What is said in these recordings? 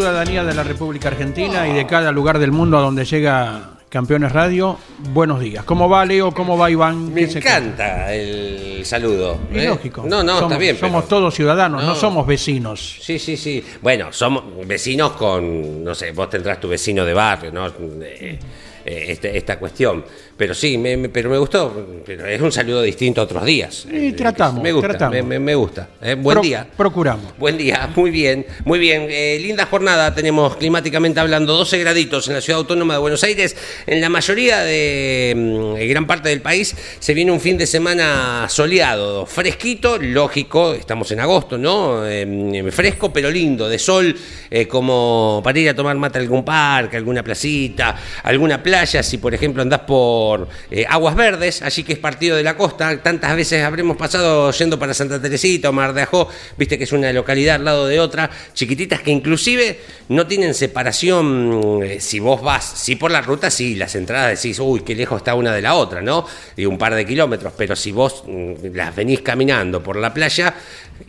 Ciudadanía de la República Argentina y de cada lugar del mundo a donde llega Campeones Radio, buenos días. ¿Cómo va Leo? ¿Cómo va Iván? Me encanta el saludo. Es ¿eh? lógico. No, no, somos, está bien. pero- Somos todos ciudadanos, no. No. somos vecinos. Sí, sí, sí. Bueno, somos vecinos con, no sé, vos tendrás tu vecino de barrio, ¿no? Eh, eh, este- esta cuestión. Pero sí, me, me- pero me gustó. Pero es un saludo distinto a otros días. Y Eh, tratamos, Me gusta, tratamos. Me, me- me gusta. Eh, buen Pro- día. Procuramos. Buen día, muy bien, muy bien. Eh, linda jornada tenemos climáticamente hablando, 12 graditos en la ciudad autónoma de Buenos Aires. En la mayoría de mm, gran parte del país se viene un fin de semana soleado, fresquito, lógico, estamos en agosto, ¿no? Eh, fresco pero lindo, de sol, eh, como para ir a tomar mate a algún parque, alguna placita, alguna playa, si por ejemplo andás por eh, Aguas Verdes, allí que es partido de la costa, tantas veces habremos pasado yendo para Santa Teresita o Mar de Ajó, viste que es una localidad al lado de otra, chiquititas que inclusive no tienen separación, eh, si vos vas, sí por la ruta, sí, las entradas decís, uy, qué lejos está una de la otra, ¿no? Y un par de kilómetros, pero si vos mm, las venís caminando por la playa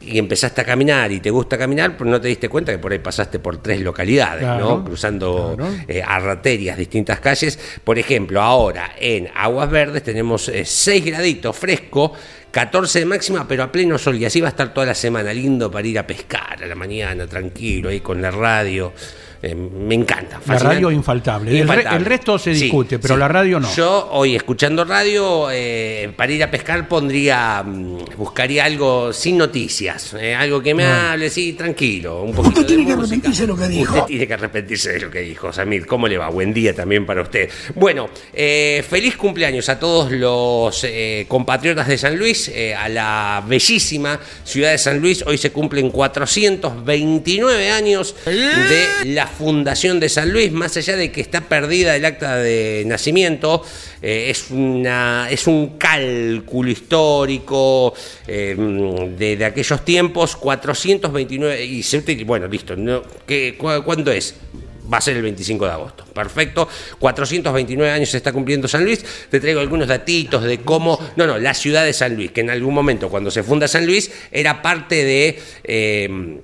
y empezaste a caminar y te gusta caminar, pues no te diste cuenta que por ahí pasaste por tres localidades, Claro, ¿no? Cruzando claro. eh, arterias, distintas calles. Por ejemplo, ahora en Aguas Verdes tenemos 6 graditos fresco, 14 de máxima, pero a pleno sol. Y así va a estar toda la semana. Lindo para ir a pescar a la mañana, tranquilo, ahí con la radio. Eh, me encanta. La radio infaltable. El, re- Infaltable. el resto se Sí, discute, pero sí. la radio no. Yo hoy escuchando radio, eh, para ir a pescar pondría, mm, buscaría algo sin noticias, eh, algo que me hable, sí, tranquilo, un poquito Usted de tiene que música. arrepentirse de lo que dijo. Usted tiene que arrepentirse de lo que dijo, Samir. ¿Cómo le va? Buen día también para usted. Bueno, eh, feliz cumpleaños a todos los eh, compatriotas de San Luis, eh, a la bellísima ciudad de San Luis. Hoy se cumplen 429 años de la fundación de San Luis, más allá de que está perdida el acta de nacimiento, eh, es, una, es un cálculo histórico eh, de, aquellos tiempos, 429, y se bueno, listo, no, ¿qué, cu- ¿cuándo es? Va a ser el 25 de agosto. Perfecto. 429 años se está cumpliendo San Luis. Te traigo algunos datitos de cómo. No, no, la ciudad de San Luis, que en algún momento, cuando se funda San Luis, era parte de. eh,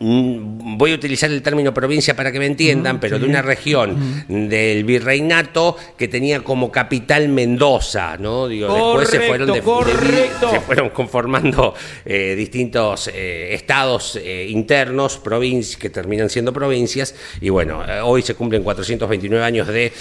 voy a utilizar el término provincia para que me entiendan, pero de una región del virreinato que tenía como capital Mendoza, ¿no? Digo, después se fueron, de- de- correcto. se fueron conformando eh, distintos eh, estados eh, internos, provincias, que terminan siendo provincias, y bueno, hoy se cumplen 429 años de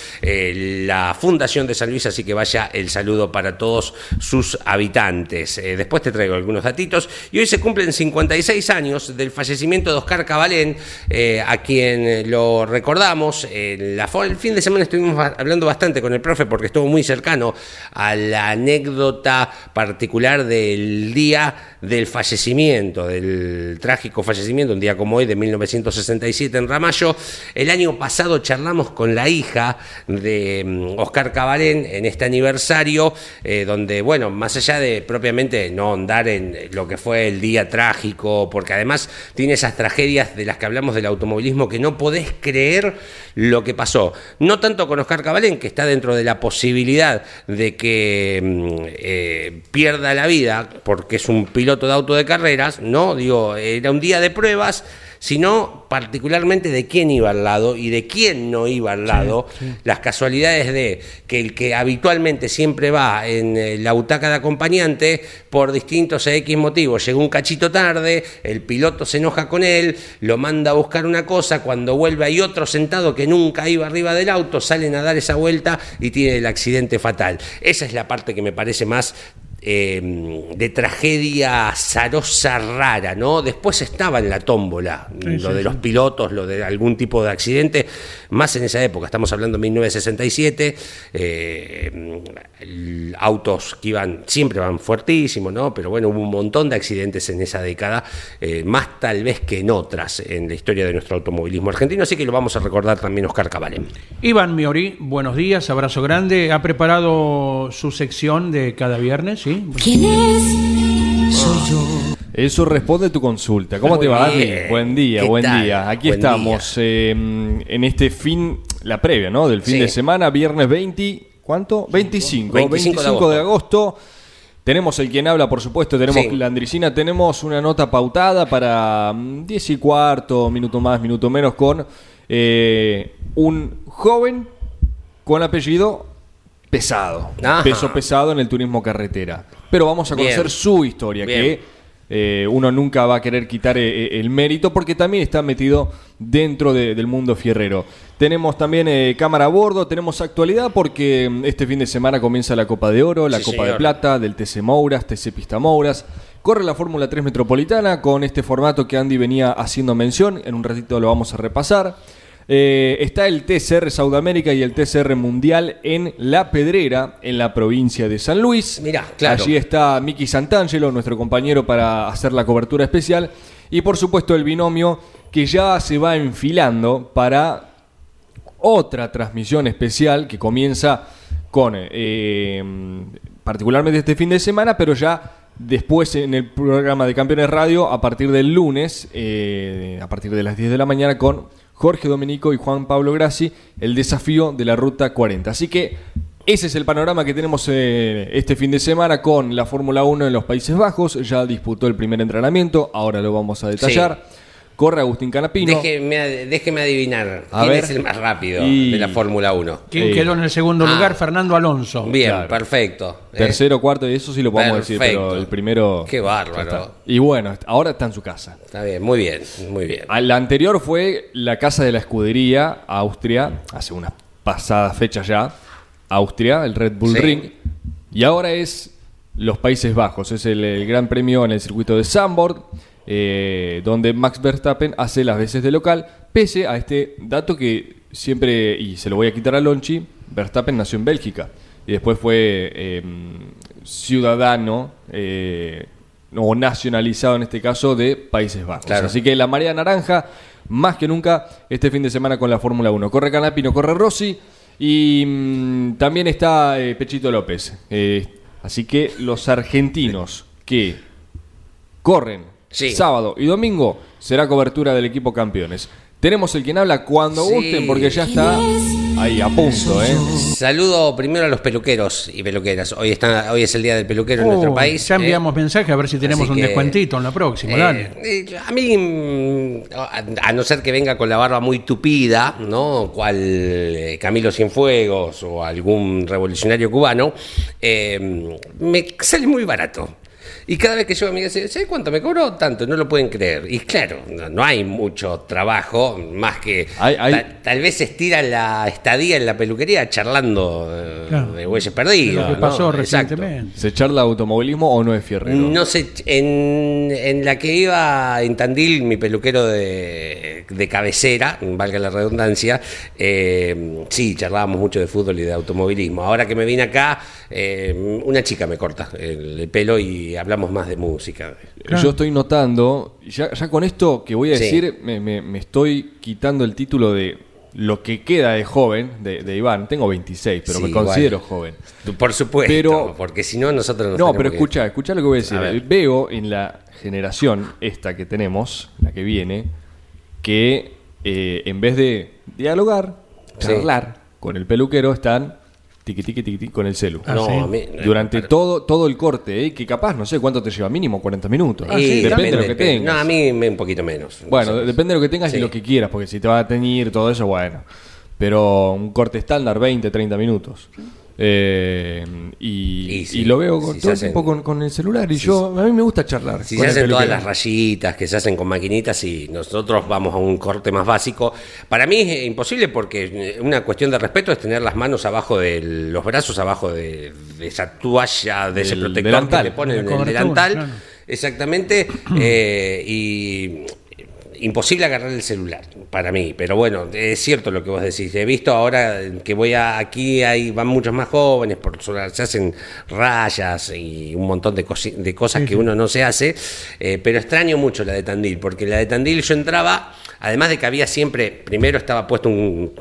la fundación de San Luis, así que vaya el saludo para todos sus habitantes. Después te traigo algunos datitos, y hoy se cumplen 56 años del fallecimiento de Oscar Cabalén, eh, a quien eh, lo recordamos. eh, el fin de semana estuvimos hablando bastante con el profe porque estuvo muy cercano a la anécdota particular del día del fallecimiento, del trágico fallecimiento, un día como hoy de 1967 en Ramallo. El año pasado charlamos con la hija de mm, Oscar Cabalén en este aniversario, donde, bueno, más allá de propiamente no andar en lo que fue el día trágico, porque además tiene esas tragedias de las que hablamos del automovilismo que no podés creer lo que pasó. No tanto con Oscar Cabalén, que está dentro de la posibilidad de que mm, eh, pierda la vida porque es un piloto de auto de carreras, ¿no? Digo, era un día de pruebas sino particularmente de quién iba al lado y de quién no iba al lado. Las casualidades de que el que habitualmente siempre va en eh, la butaca de acompañante, por distintos X motivos, llegó un cachito tarde, el piloto se enoja con él, lo manda a buscar una cosa, cuando vuelve hay otro sentado que nunca iba arriba del auto, salen a dar esa vuelta y tiene el accidente fatal. Esa es la parte que me parece más eh, de tragedia azarosa rara, ¿no? Después estaba en la tómbola, lo de los pilotos, lo de algún tipo de accidente, más en esa época, estamos hablando de 1967, eh, autos que iban, siempre van fuertísimos, ¿no? Pero bueno, hubo un montón de accidentes en esa década, eh, más tal vez que en otras en la historia de nuestro automovilismo argentino, así que lo vamos a recordar también Oscar Cabalén. Iván Miori, buenos días, abrazo grande, ha preparado su sección de cada viernes, ¿sí? ¿Quién es? Soy yo. Eso responde a tu consulta. ¿Cómo Muy te va, bien. Dani? Buen día, ¿Qué buen tal? día. Aquí Buen estamos eh, en este fin, la previa, ¿no? Del fin Sí. de semana, viernes 20, ¿cuánto? 25, 25 25, de de agosto. Tenemos el quien habla, por supuesto, tenemos Sí. la Andricina, tenemos una nota pautada para mm, 10 y cuarto, minuto más, minuto menos, con eh, un joven con apellido pesado. Ajá. Peso pesado en el turismo carretera. Pero vamos a conocer Bien. su historia, Bien. que eh, uno nunca va a querer quitar eh, eh, el mérito porque también está metido dentro de- del mundo fierrero. Tenemos también eh, cámara a bordo, tenemos actualidad porque mm, este fin de semana comienza la Copa de Oro, la Sí, Copa de. Plata, del TC Mouras, TC Pista Mouras. Corre la Fórmula 3 Metropolitana con este formato que Andy venía haciendo mención, en un ratito lo vamos a repasar. Eh, está el TCR Sudamérica y el TCR Mundial en La Pedrera, en la provincia de San Luis. Mirá, claro. Allí está Miki Santangelo, nuestro compañero para hacer la cobertura especial. Y por supuesto el binomio que ya se va enfilando para otra transmisión especial que comienza con eh, particularmente este fin de semana, pero ya después en el programa de Campeones Radio a partir del lunes, eh, a partir de las 10 de la mañana con Jorge Domenico y Juan Pablo Grassi, el desafío de la Ruta 40. Así que ese es el panorama que tenemos eh, este fin de semana con la Fórmula 1 en los Países Bajos. Ya disputó el primer entrenamiento, ahora lo vamos a detallar. Corre Agustín Canapino. Déjeme, ad- déjeme adivinar, A ¿quién ver. es el más rápido Y- de la Fórmula 1? ¿Quién Eh, quedó en el segundo ah. lugar? Fernando Alonso. Bien, Claro. perfecto. ¿eh? Tercero, cuarto, y eso sí lo podemos decir, Perfecto. pero el primero. Qué bárbaro. ya está. Y bueno, ahora está en su casa. Está bien, muy bien, muy bien. A La anterior fue la casa de la escudería, Austria, hace unas pasadas fechas ya. Austria, el Red Bull Sí. Ring. Y ahora es los Países Bajos, es el, el gran premio en el circuito de Zandvoort, eh, donde Max Verstappen hace las veces de local, pese a este dato que siempre, y se lo voy a quitar a Lonchi, Verstappen nació en Bélgica y después fue eh, ciudadano eh, o nacionalizado en este caso de Países Bajos. Claro. Así que la marea naranja, más que nunca, este fin de semana con la Fórmula 1. Corre Canapino, corre Rossi y mm, también está eh, Pechito López. Así que los argentinos que corren Sí. sábado y domingo será cobertura del equipo campeones. Tenemos el quien habla cuando Sí. gusten porque ya está ahí a punto, ¿eh? Saludo primero a los peluqueros y peluqueras. Hoy está, hoy es el día del peluquero en nuestro país. ya ¿eh? enviamos mensaje a ver si tenemos Así un que, descuentito en la próxima. Eh, dale. eh, a mí, mm, a a no ser que venga con la barba muy tupida, ¿no? Cual eh, Camilo Cienfuegos o algún revolucionario cubano, eh, me sale muy barato. Y cada vez que yo me dice, ¿sabes cuánto me cobró? Tanto, no lo pueden creer. Y claro, no, no hay mucho trabajo, más que Hay- hay- ta- tal vez estira la estadía en la peluquería charlando eh, Claro. de huellas perdidas. Lo que ¿no? pasó Exacto. recientemente. ¿Se charla automovilismo o no es fierrero? No sé, en, en la que iba en Tandil, mi peluquero de, de cabecera, valga la redundancia, eh, sí, charlábamos mucho de fútbol y de automovilismo. Ahora que me vine acá, eh, una chica me corta el, el pelo y hablamos más de música. Yo estoy notando, ya, ya con esto que voy a Sí. decir, me, me- me estoy quitando el título de lo que queda de joven, de, de Iván. Tengo 26, pero Sí, me igual. considero joven. Por supuesto, Pero- porque si no, nosotros nos No, tenemos pero que- escucha, escucha lo que voy a decir. A. Veo en la generación esta que tenemos, la que viene, que eh, en vez de dialogar, Sí. charlar con el peluquero, están tiqui, tiqui, tiqui, tiqui, con el celu. Ah, no, sí. a mí- Durante todo, todo el corte, ¿eh? que capaz, no sé cuánto te lleva, mínimo 40 minutos. Y depende también de lo que depende. tengas. No, a mí me- un poquito menos. Bueno, No sé. depende de lo que tengas Sí. y lo que quieras, porque si te va a teñir todo eso, bueno. Pero un corte estándar, 20, 30 minutos. Eh, y, Y sí, y lo veo con, si todo se el tiempo hacen- con, con el celular y yo, a mí me gusta charlar. Si se hacen todas las rayitas que se hacen con maquinitas y nosotros vamos a un corte más básico, para mí es imposible porque eh, una cuestión de respeto es tener las manos abajo de los brazos abajo de, de esa toalla, de ese protector delantal. que le ponen en el delantal. claro. Exactamente. eh, y imposible agarrar el celular para mí, pero bueno, es cierto lo que vos decís. He visto ahora que voy a, aquí, hay, van muchos más jóvenes, por, se hacen rayas y un montón de, cosi- de cosas que uno no se hace, eh, pero extraño mucho la de Tandil, porque la de Tandil yo entraba, además de que había siempre, primero estaba puesto un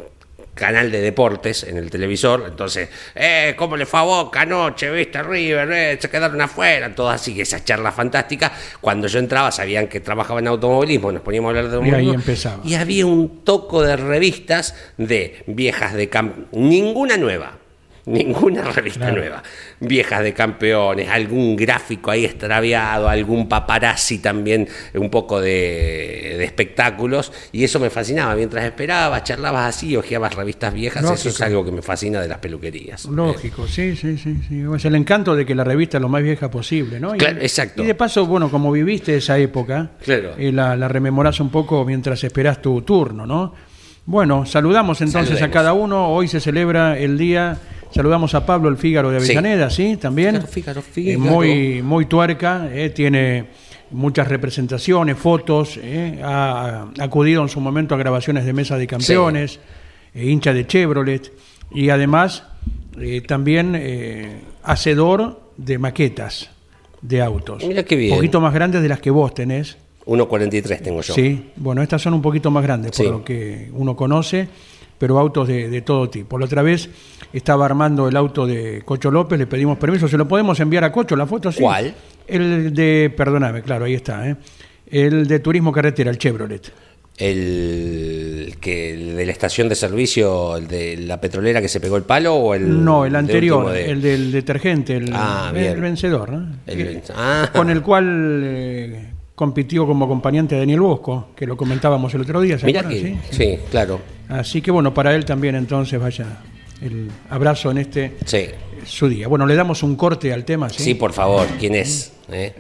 canal de deportes en el televisor, entonces, eh, ¿cómo le fue a Boca anoche? ¿Viste River? Eh, se quedaron afuera, todas así, esas charlas fantásticas. Cuando yo entraba sabían que trabajaba en automovilismo, nos poníamos a hablar de Y ahí automovilismo. empezaba. Y había un toco de revistas de viejas de camp ninguna nueva. Ninguna revista Claro. nueva. Viejas de campeones, algún gráfico ahí extraviado, algún paparazzi también, un poco de, de espectáculos. Y eso me fascinaba. Mientras esperabas, charlabas así, hojeabas revistas viejas. Eso es algo que me fascina de las peluquerías. Lógico, sí, sí, sí, sí. Es el encanto de que la revista es lo más vieja posible, ¿no? Y- Claro, exacto. Y de paso, bueno, como viviste esa época, Claro. eh, la, la rememorás un poco mientras esperás tu turno, ¿no? Bueno, saludamos entonces Saludemos. a cada uno. Hoy se celebra el día. Saludamos a Pablo el Fígaro de Sí. Avellaneda, ¿sí? También. Fígaro, Fígaro, Eh, Fígaro. muy, muy tuerca, eh, tiene muchas representaciones, fotos, eh, ha acudido en su momento a grabaciones de mesa de campeones, eh, hincha de Chevrolet y además también hacedor de maquetas de autos. Mira qué bien. Un poquito más grandes de las que vos tenés. 1.43 tengo yo. Sí, bueno, estas son un poquito más grandes por Sí. lo que uno conoce, pero autos de, de todo tipo. La otra vez estaba armando el auto de Cocho López, le pedimos permiso, ¿se lo podemos enviar a Cocho la foto? Sí. ¿Cuál? El de, perdóname, claro, ahí está, ¿eh? el de Turismo Carretera, el Chevrolet. El que el de la estación de servicio, el de la petrolera que se pegó el palo o el No, el anterior, de- el del detergente, el, Ah, el vencedor, ¿no? El ah. con el cual eh, compitió como acompañante Daniel Bosco, que lo comentábamos el otro día, ¿se Mira acuerdan? que Sí. sí, claro. Así que bueno, para él también entonces vaya el abrazo en este Sí. su día. Bueno, le damos un corte al tema, ¿sí? Sí, por favor, ¿quién es? ¿Eh?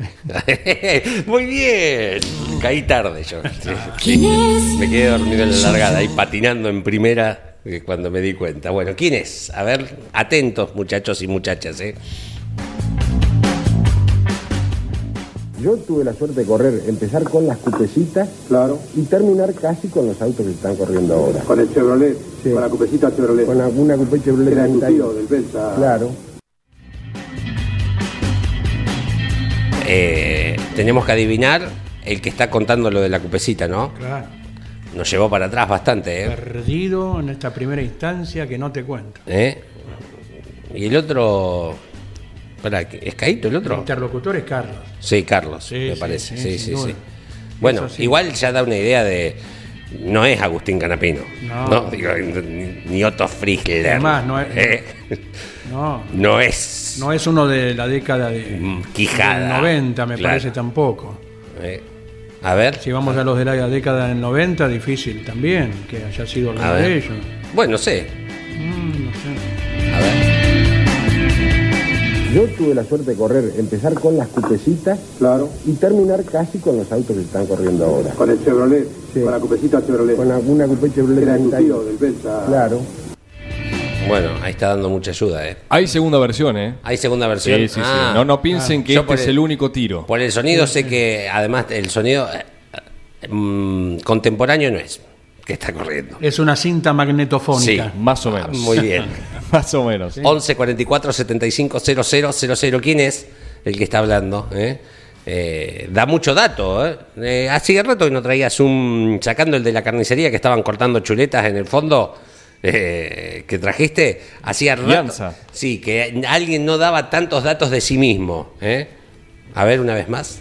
Muy bien. Caí tarde yo. Sí. Me quedé dormido en la largada, ahí patinando en primera eh, cuando me di cuenta. Bueno, ¿quién es? A ver, atentos muchachos y muchachas, ¿eh? Yo tuve la suerte de correr, empezar con las cupecitas Claro. y terminar casi con los autos que están corriendo ahora. Con el Chevrolet, Sí. con la cupecita Chevrolet. Con alguna coupé Chevrolet Era tu 31. tío del Pensa. Claro. Eh, tenemos que adivinar el que está contando lo de la cupecita, ¿no? Claro. Nos llevó para atrás bastante, ¿eh? Perdido en esta primera instancia que no te cuento. ¿Eh? Y el otro. Espera, ¿es Caíto el El otro? interlocutor es Carlos. Sí, Carlos, Sí, me sí, parece. sí, Sí, sin sí, duda. sí. Bueno, igual ya da una idea de. No es Agustín Canapino. No. No, digo, ni, ni Otto Frischler. Además, no es- ¿eh? No, No es. no es uno de la década de Mm, Quijada. del 90, me Claro. parece tampoco. eh. A ver. Si vamos a los de la década del 90, difícil también que haya sido alguno ver. de ellos. Bueno, sé. Mm, no sé. A ver. Yo tuve la suerte de correr, empezar con las cupecitas Claro. y terminar casi con los autos que están corriendo ahora. Con el Chevrolet, Sí. con la cupecita Chevrolet. Con alguna coupé Chevrolet Era tu 31. tío del Pensa. Claro. Bueno, ahí está dando mucha ayuda, ¿eh? Hay segunda versión, ¿eh? Hay segunda versión. Sí, sí, sí. Ah. No, no piensen que Yo este es el- el único tiro. Por el sonido sé que además el sonido eh, eh, mm, contemporáneo no es que está corriendo. Es una cinta magnetofónica. Más o menos. Ah, Muy bien. Más o menos. 11 44 75 00 00. ¿Quién es el que está hablando? eh? Eh, da mucho dato. ¿eh? Eh, hace rato que no traías un. sacando el de la carnicería que estaban cortando chuletas en el fondo. eh, que trajiste, hacía rato. Lianza. Sí, que alguien no daba tantos datos de sí mismo. ¿eh? A ver, una vez más.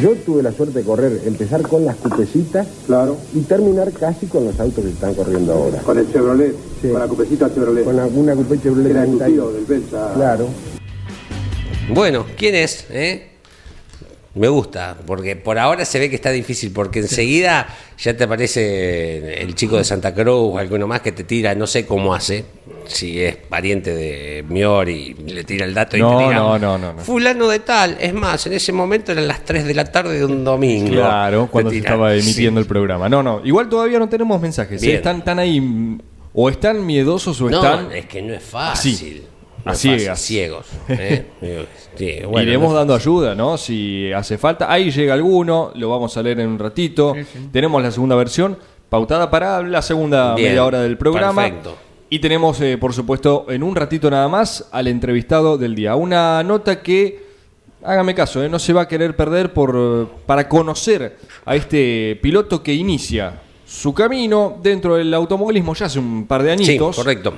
Yo tuve la suerte de correr, empezar con las cupecitas Claro. y terminar casi con los autos que están corriendo ahora. Con el Chevrolet. Sí. Con la cupecita Chevrolet. Con alguna cupé Chevrolet Era tu 30 tío del Belsa. Claro. Bueno, ¿quién es? eh? Me gusta, porque por ahora se ve que está difícil, porque enseguida ya te aparece el chico de Santa Cruz o alguno más que te tira, no sé cómo hace, si es pariente de Miori, le tira el dato y No, te diga, no, no, no, no. fulano de tal, es más, en ese momento eran las 3 de la tarde de un domingo. Claro, cuando Te se estaba sí. emitiendo el programa. No, no, igual todavía no tenemos mensajes. ¿eh? Están, están ahí, mm, o están miedosos o No, están... es que no es fácil. Así, No a ciegas. ciegos. ¿eh? Sí, bueno, Iremos no- dando ayuda, ¿no? Si hace falta. Ahí llega alguno, lo vamos a leer en un ratito. Tenemos la segunda versión pautada para la segunda Bien, media hora del programa. perfecto. Y tenemos, eh, por supuesto, en un ratito nada más al entrevistado del día. Una nota que, hágame caso, eh, no se va a querer perder por, para conocer a este piloto que inicia su camino dentro del automovilismo ya hace un par de Sí, añitos. correcto.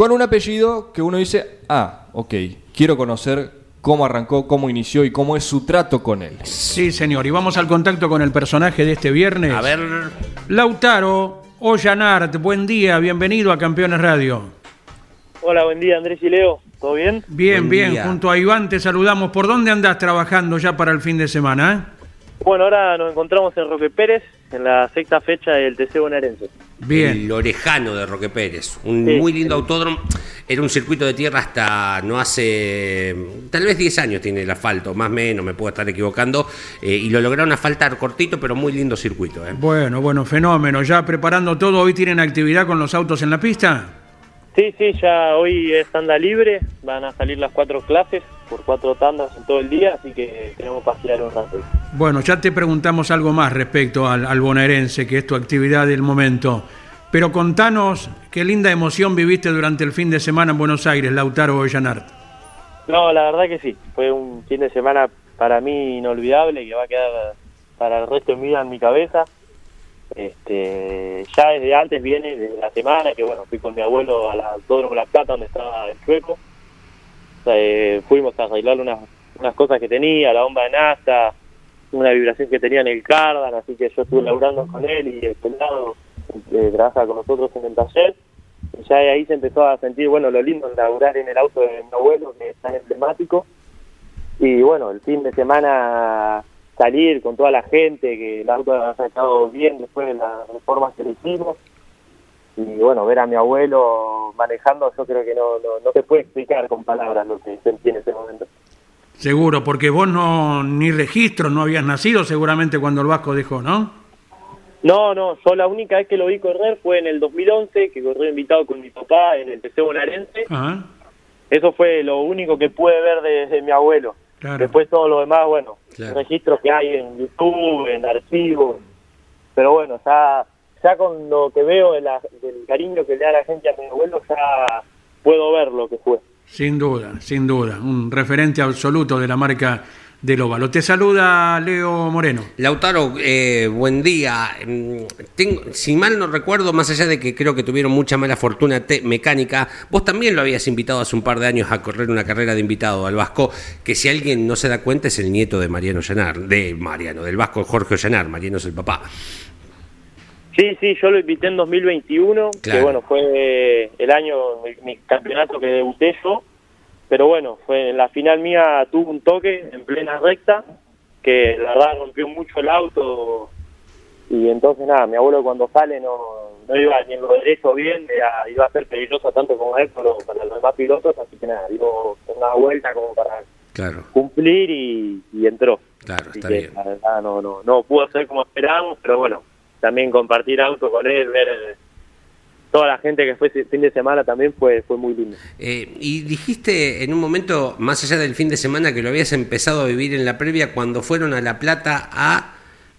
Con un apellido que uno dice, ah, ok, quiero conocer cómo arrancó, cómo inició y cómo es su trato con él. Sí, señor. Y vamos al contacto con el personaje de este viernes. A ver, Lautaro Ollanart, buen día, bienvenido a Campeones Radio. Hola, buen día Andrés y Leo, ¿todo bien? Bien, Buen bien, día. junto a Iván te saludamos. ¿Por dónde andás trabajando ya para el fin de semana? Bueno, ahora nos encontramos en Roque Pérez, en la sexta fecha del TC Bonaerense. Bien. el Orejano de Roque Pérez. Un Sí. muy lindo autódromo. Era un circuito de tierra hasta no hace. Tal vez 10 años tiene el asfalto, más o menos, me puedo estar equivocando. eh, y lo lograron asfaltar cortito, pero muy lindo circuito. ¿eh? Bueno, bueno, fenómeno. Ya preparando todo, ¿hoy tienen actividad con los autos en la pista? Sí, sí, ya hoy es tanda libre, van a salir las cuatro clases por cuatro tandas en todo el día, así que tenemos para girar un rato. Bueno, ya te preguntamos algo más respecto al, al bonaerense, que es tu actividad del momento. Pero contanos qué linda emoción viviste durante el fin de semana en Buenos Aires, Lautaro Ollanart. No, la verdad que sí, fue un fin de semana para mí inolvidable, que va a quedar para el resto de mi vida en mi cabeza. Este, ya desde antes viene, desde la semana, que bueno, fui con mi abuelo a la Autódromo La Plata, donde estaba el chueco. O sea, eh, fuimos a arreglar unas, unas cosas que tenía, la bomba de nafta, una vibración que tenía en el cardan, así que yo estuve laburando con él y el pelado eh, trabaja con nosotros en el taller. Y ya de ahí se empezó a sentir, bueno, lo lindo de laburar en el auto de mi abuelo, que es tan emblemático. Y bueno, el fin de semana salir con toda la gente, que el auto ha sacado bien después de las reformas que le hicimos. Y bueno, ver a mi abuelo manejando, yo creo que no, no, no se puede explicar con palabras lo que sentí en ese momento. Seguro, porque vos no ni registro no habías nacido seguramente cuando el Vasco dejó, ¿no? No, no, yo la única vez que lo vi correr fue en el 2011, que corrió invitado con mi papá en el TC Bonaerense. Ajá. Eso fue lo único que pude ver de, de mi abuelo. Claro. Después todo lo demás, bueno, Claro. registros que hay en YouTube, en archivos. Pero bueno, ya, ya con lo que veo de la- del cariño que le da la gente a mi abuelo, ya puedo ver lo que fue. Sin duda, sin duda. Un referente absoluto de la marca del óvalo. Te saluda Leo Moreno. Lautaro, eh, buen día. Mm, Tengo, si mal no recuerdo, más allá de que creo que tuvieron mucha mala fortuna te- mecánica, vos también lo habías invitado hace un par de años a correr una carrera de invitado al Vasco, que si alguien no se da cuenta es el nieto de Mariano Llanar, de Mariano, del Vasco Jorge Llanar, Mariano es el papá. Sí, sí, yo lo invité en 2021, Claro. que bueno, fue el año, mi, mi campeonato que debuté yo, pero bueno, fue en la final mía tuvo un toque en plena recta, que la verdad rompió mucho el auto, y entonces nada, mi abuelo cuando sale no, no iba ni en lo derecho bien, era- iba a ser peligroso tanto como él, pero para los demás pilotos, así que nada, dio una vuelta como para Claro, cumplir y, y entró. claro, Así está que bien. la verdad no, no, no pudo ser como esperábamos, pero bueno, también compartir auto con él, ver toda la gente que fue ese fin de semana también fue, fue muy lindo. Eh, y dijiste en un momento, más allá del fin de semana, que lo habías empezado a vivir en la previa cuando fueron a La Plata a...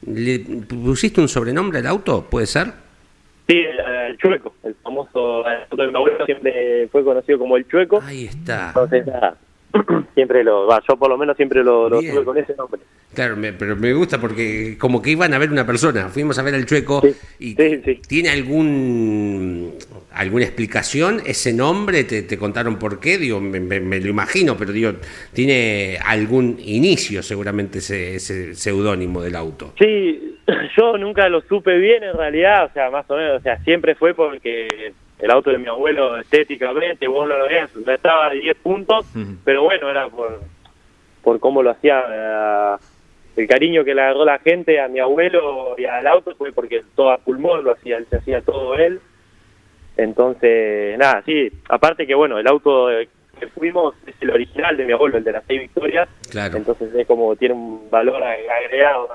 ¿Le pusiste un sobrenombre al auto? ¿Puede ser? Sí, el, el chueco, el famoso el auto de mi abuelo siempre fue conocido como el chueco. Ahí está. Entonces, nada, siempre lo, va, yo por lo menos siempre lo, lo tuve con ese nombre. Claro, me- pero me gusta porque como que iban a ver una persona. Fuimos a ver al Chueco Sí, y sí, sí. ¿tiene algún alguna explicación ese nombre? ¿Te, te contaron por qué? Digo, me, me- me lo imagino, pero digo, ¿tiene algún inicio seguramente ese, ese seudónimo del auto? Sí, yo nunca lo supe bien en realidad, o sea, más o menos, o sea, siempre fue porque el auto de mi abuelo estéticamente, vos lo veías, no estaba de 10 puntos, pero bueno, era por, por cómo lo hacía, eh, el cariño que le agarró la gente a mi abuelo y al auto fue porque todo a pulmón lo hacía, él se hacía todo él. Entonces, nada, sí, aparte que bueno, el auto que fuimos es el original de mi abuelo, el de las seis victorias, Claro. entonces es como tiene un valor agregado.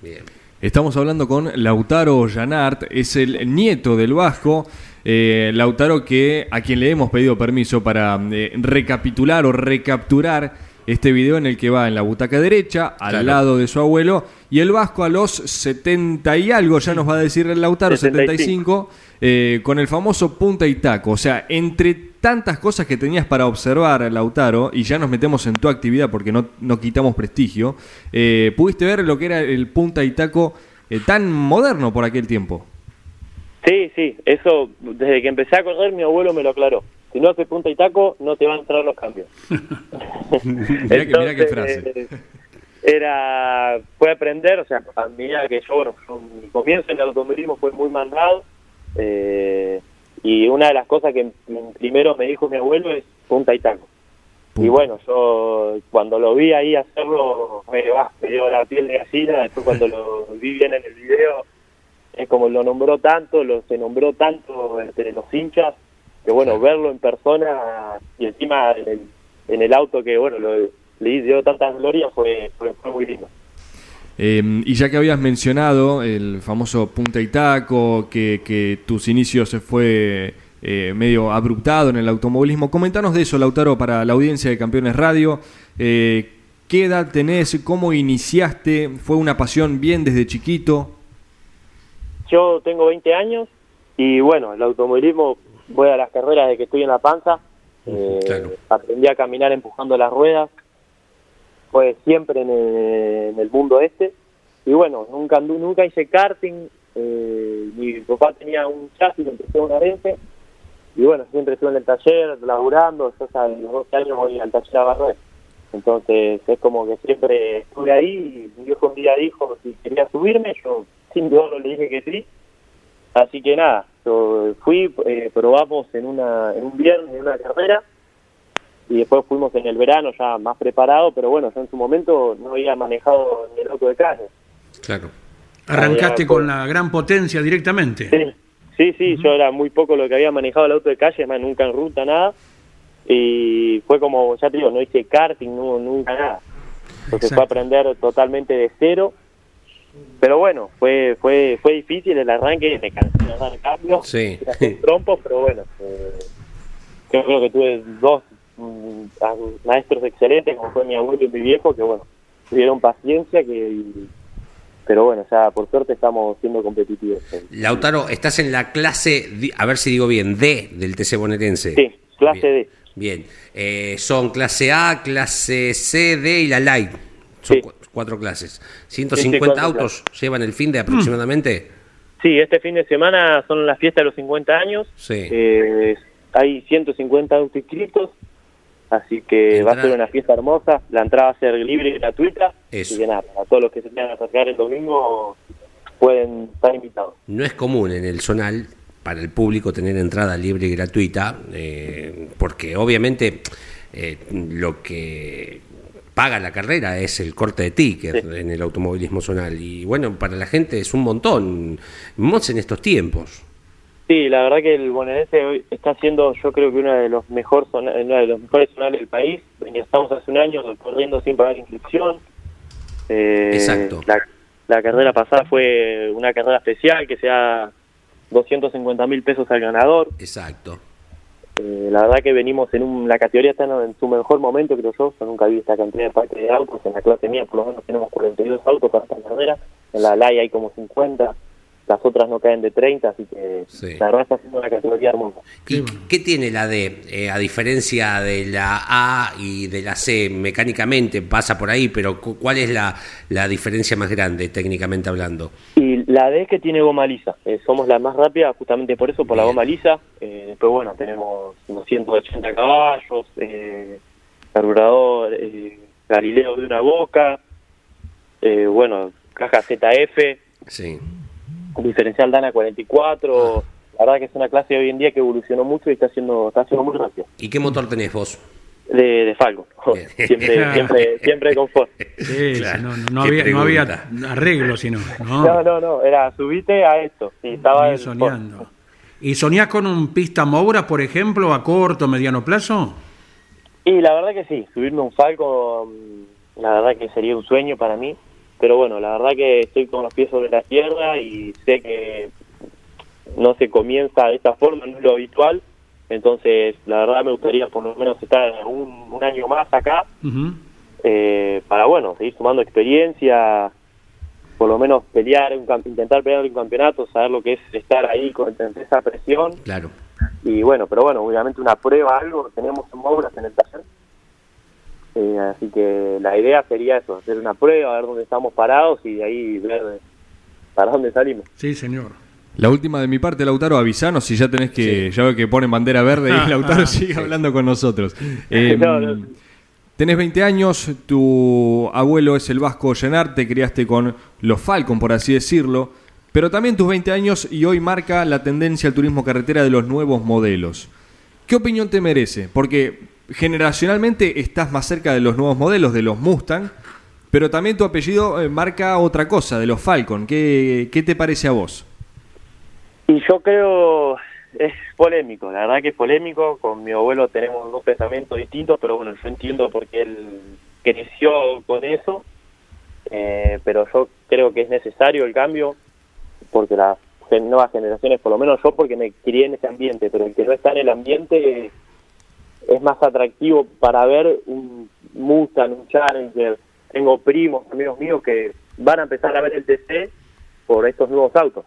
Bien. Estamos hablando con Lautaro Llanart, es el nieto del Vasco. eh, Lautaro que a quien le hemos pedido permiso para eh, recapitular o recapturar este video en el que va en la butaca derecha, al Claro. lado de su abuelo, y el Vasco a los 70 y algo, ya nos va a decir el Lautaro, 75, 75, eh, con el famoso punta y taco. O sea, entre tantas cosas que tenías para observar, Lautaro, y ya nos metemos en tu actividad porque no, no quitamos prestigio, eh, pudiste ver lo que era el punta y taco eh, tan moderno por aquel tiempo. Sí, sí, eso desde que empecé a correr mi abuelo me lo aclaró. Si no hace punta y taco, no te van a entrar los cambios. Mirá que- mirá qué frase. eh, Era, fue aprender, o sea, a medida que yo, bueno, yo, mi comienzo en el automovilismo fue muy mandado. Eh, y una de las cosas que primero me dijo mi abuelo es punta y taco. Y bueno, yo cuando lo vi ahí hacerlo, me dio la piel de gallina. Después cuando lo vi bien en el video, es como lo nombró tanto, lo se nombró tanto entre los hinchas, que bueno, verlo en persona y encima en el, en el auto que bueno, lo, le dio tantas glorias fue, fue, fue muy lindo. Eh, y ya que habías mencionado el famoso punta y taco, que, que tus inicios se fue eh, medio abruptado en el automovilismo, comentanos de eso, Lautaro, para la audiencia de Campeones Radio. Eh, ¿Qué edad tenés? ¿Cómo iniciaste? ¿Fue una pasión bien desde chiquito? Yo tengo 20 años y bueno, el automovilismo voy a las carreras de que estoy en la panza. Eh, Claro. Aprendí a caminar empujando las ruedas. Fue siempre en el, en el mundo este. Y bueno, nunca nunca hice karting. eh, mi papá tenía un chasis, empecé una vez. Y bueno, siempre estuve en el taller, laburando. Yo a los 12 años voy al taller a barrer. Entonces es como que siempre estuve ahí mi viejo un día dijo si quería subirme, yo sin dudarlo le dije que sí. Así que nada, yo fui, eh, probamos en, una, en un viernes en una carrera y después fuimos en el verano ya más preparado, pero bueno, yo en su momento no había manejado ni el auto de calle. Claro. Arrancaste Había- con la gran potencia directamente. Sí, sí, sí, yo era muy poco lo que había manejado el auto de calle, además nunca en ruta, nada. Y fue como, ya te digo, no hice karting, no, nunca nada. Entonces fue Exacto. aprender totalmente de cero. Pero bueno, fue fue fue difícil el arranque, me cansé de dar cambios, Sí. trompos, pero bueno, eh, yo creo que tuve dos a- maestros excelentes, como fue mi abuelo y mi viejo, que bueno, tuvieron paciencia, que pero bueno, ya por suerte estamos siendo competitivos. Lautaro, estás en la clase, a ver si digo bien, D del TC bonaerense. Sí, clase Bien. D. Bien. Eh, son clase A, clase C, D y la Light. Son Sí. cuatro clases. Sí, 150 sí, cuatro autos llevan el fin de aproximadamente. Sí, este fin de semana son las fiestas de los 50 años. Sí. Eh, hay 150 autos inscritos, así que va a ser una fiesta hermosa. La entrada va a ser libre y gratuita. Eso. Así que nada, para todos los que se quieran acercar el domingo pueden estar invitados. No es común en el zonal para el público tener entrada libre y gratuita, eh, porque obviamente eh, lo que paga la carrera es el corte de ticket Sí. en el automovilismo zonal. Y bueno, para la gente es un montón, más en estos tiempos. Sí, la verdad que el bonaerense hoy está siendo, yo creo que uno de los mejor zona- uno de los mejores zonales del país. Estamos hace un año corriendo sin pagar inscripción. Eh, Exacto. La, la carrera pasada fue una carrera especial que sea 250 mil pesos al ganador. Exacto. Eh, la verdad que venimos en un, la categoría está en, en su mejor momento, creo yo. Yo nunca vi esta cantidad de parque de autos. En la clase mía, por lo menos, tenemos 42 autos para esta carrera. En la LAI hay como 50. Las otras no caen de 30, así que Sí. la verdad está haciendo una categoría hermosa. ¿Y qué tiene la D? Eh, a diferencia de la A y de la C, mecánicamente pasa por ahí, pero cu- ¿cuál es la, la diferencia más grande, técnicamente hablando? Y la D es que tiene goma lisa. Eh, somos la más rápida justamente por eso, por la goma lisa. Eh, después, bueno, tenemos unos 180 caballos, eh, carburador eh, Galileo de una boca, eh, bueno, caja ZF, Sí. Diferencial Dana 44. La verdad que es una clase hoy en día que evolucionó mucho y está haciendo, está haciendo muy rápido. ¿Y qué motor tenés vos? De, de Falcon. Bien. siempre, siempre, siempre. Sí, Claro, sí, no, no había, no había arreglo, sino. ¿no? No, no, no, era subite a esto. Sí, estaba el- soñando. ¿Y soñás con un pista Moura, por ejemplo, a corto, mediano plazo? Y la verdad que sí, subirme a un Falcon, la verdad que sería un sueño para mí. Pero bueno, la verdad que estoy con los pies sobre la tierra y sé que no se comienza de esta forma, no es lo habitual. Entonces, la verdad me gustaría por lo menos estar un, un año más acá eh, para, bueno, seguir sumando experiencia, por lo menos pelear, un, intentar pelear un campeonato, saber lo que es estar ahí con esa presión. Claro. Y bueno, pero bueno, obviamente una prueba, algo, tenemos en Mouras en el taller. Eh, así que la idea sería eso, hacer una prueba, ver dónde estamos parados y de ahí ver para dónde salimos. Sí, señor. La última de mi parte, Lautaro, avisanos si ya tenés que, ya veo que ponen bandera verde y Lautaro sigue hablando con nosotros. Eh, No, no. Tenés 20 años, tu abuelo es el Vasco Llenar, te criaste con los Falcon, por así decirlo, pero también tus 20 años y hoy marca la tendencia al turismo carretera de los nuevos modelos. ¿Qué opinión te merece? Porque generacionalmente estás más cerca de los nuevos modelos, de los Mustang, pero también tu apellido eh, marca otra cosa, de los Falcon. ¿Qué, qué te parece a vos? Y yo creo, es polémico, la verdad que es polémico, con mi abuelo tenemos dos pensamientos distintos, pero bueno, yo entiendo por qué él creció con eso, eh, pero yo creo que es necesario el cambio, porque las nuevas generaciones, por lo menos yo porque me crié en ese ambiente, pero el que no está en el ambiente es más atractivo para ver un Mustang, un Challenger, tengo primos, amigos míos que van a empezar a ver el TC por estos nuevos autos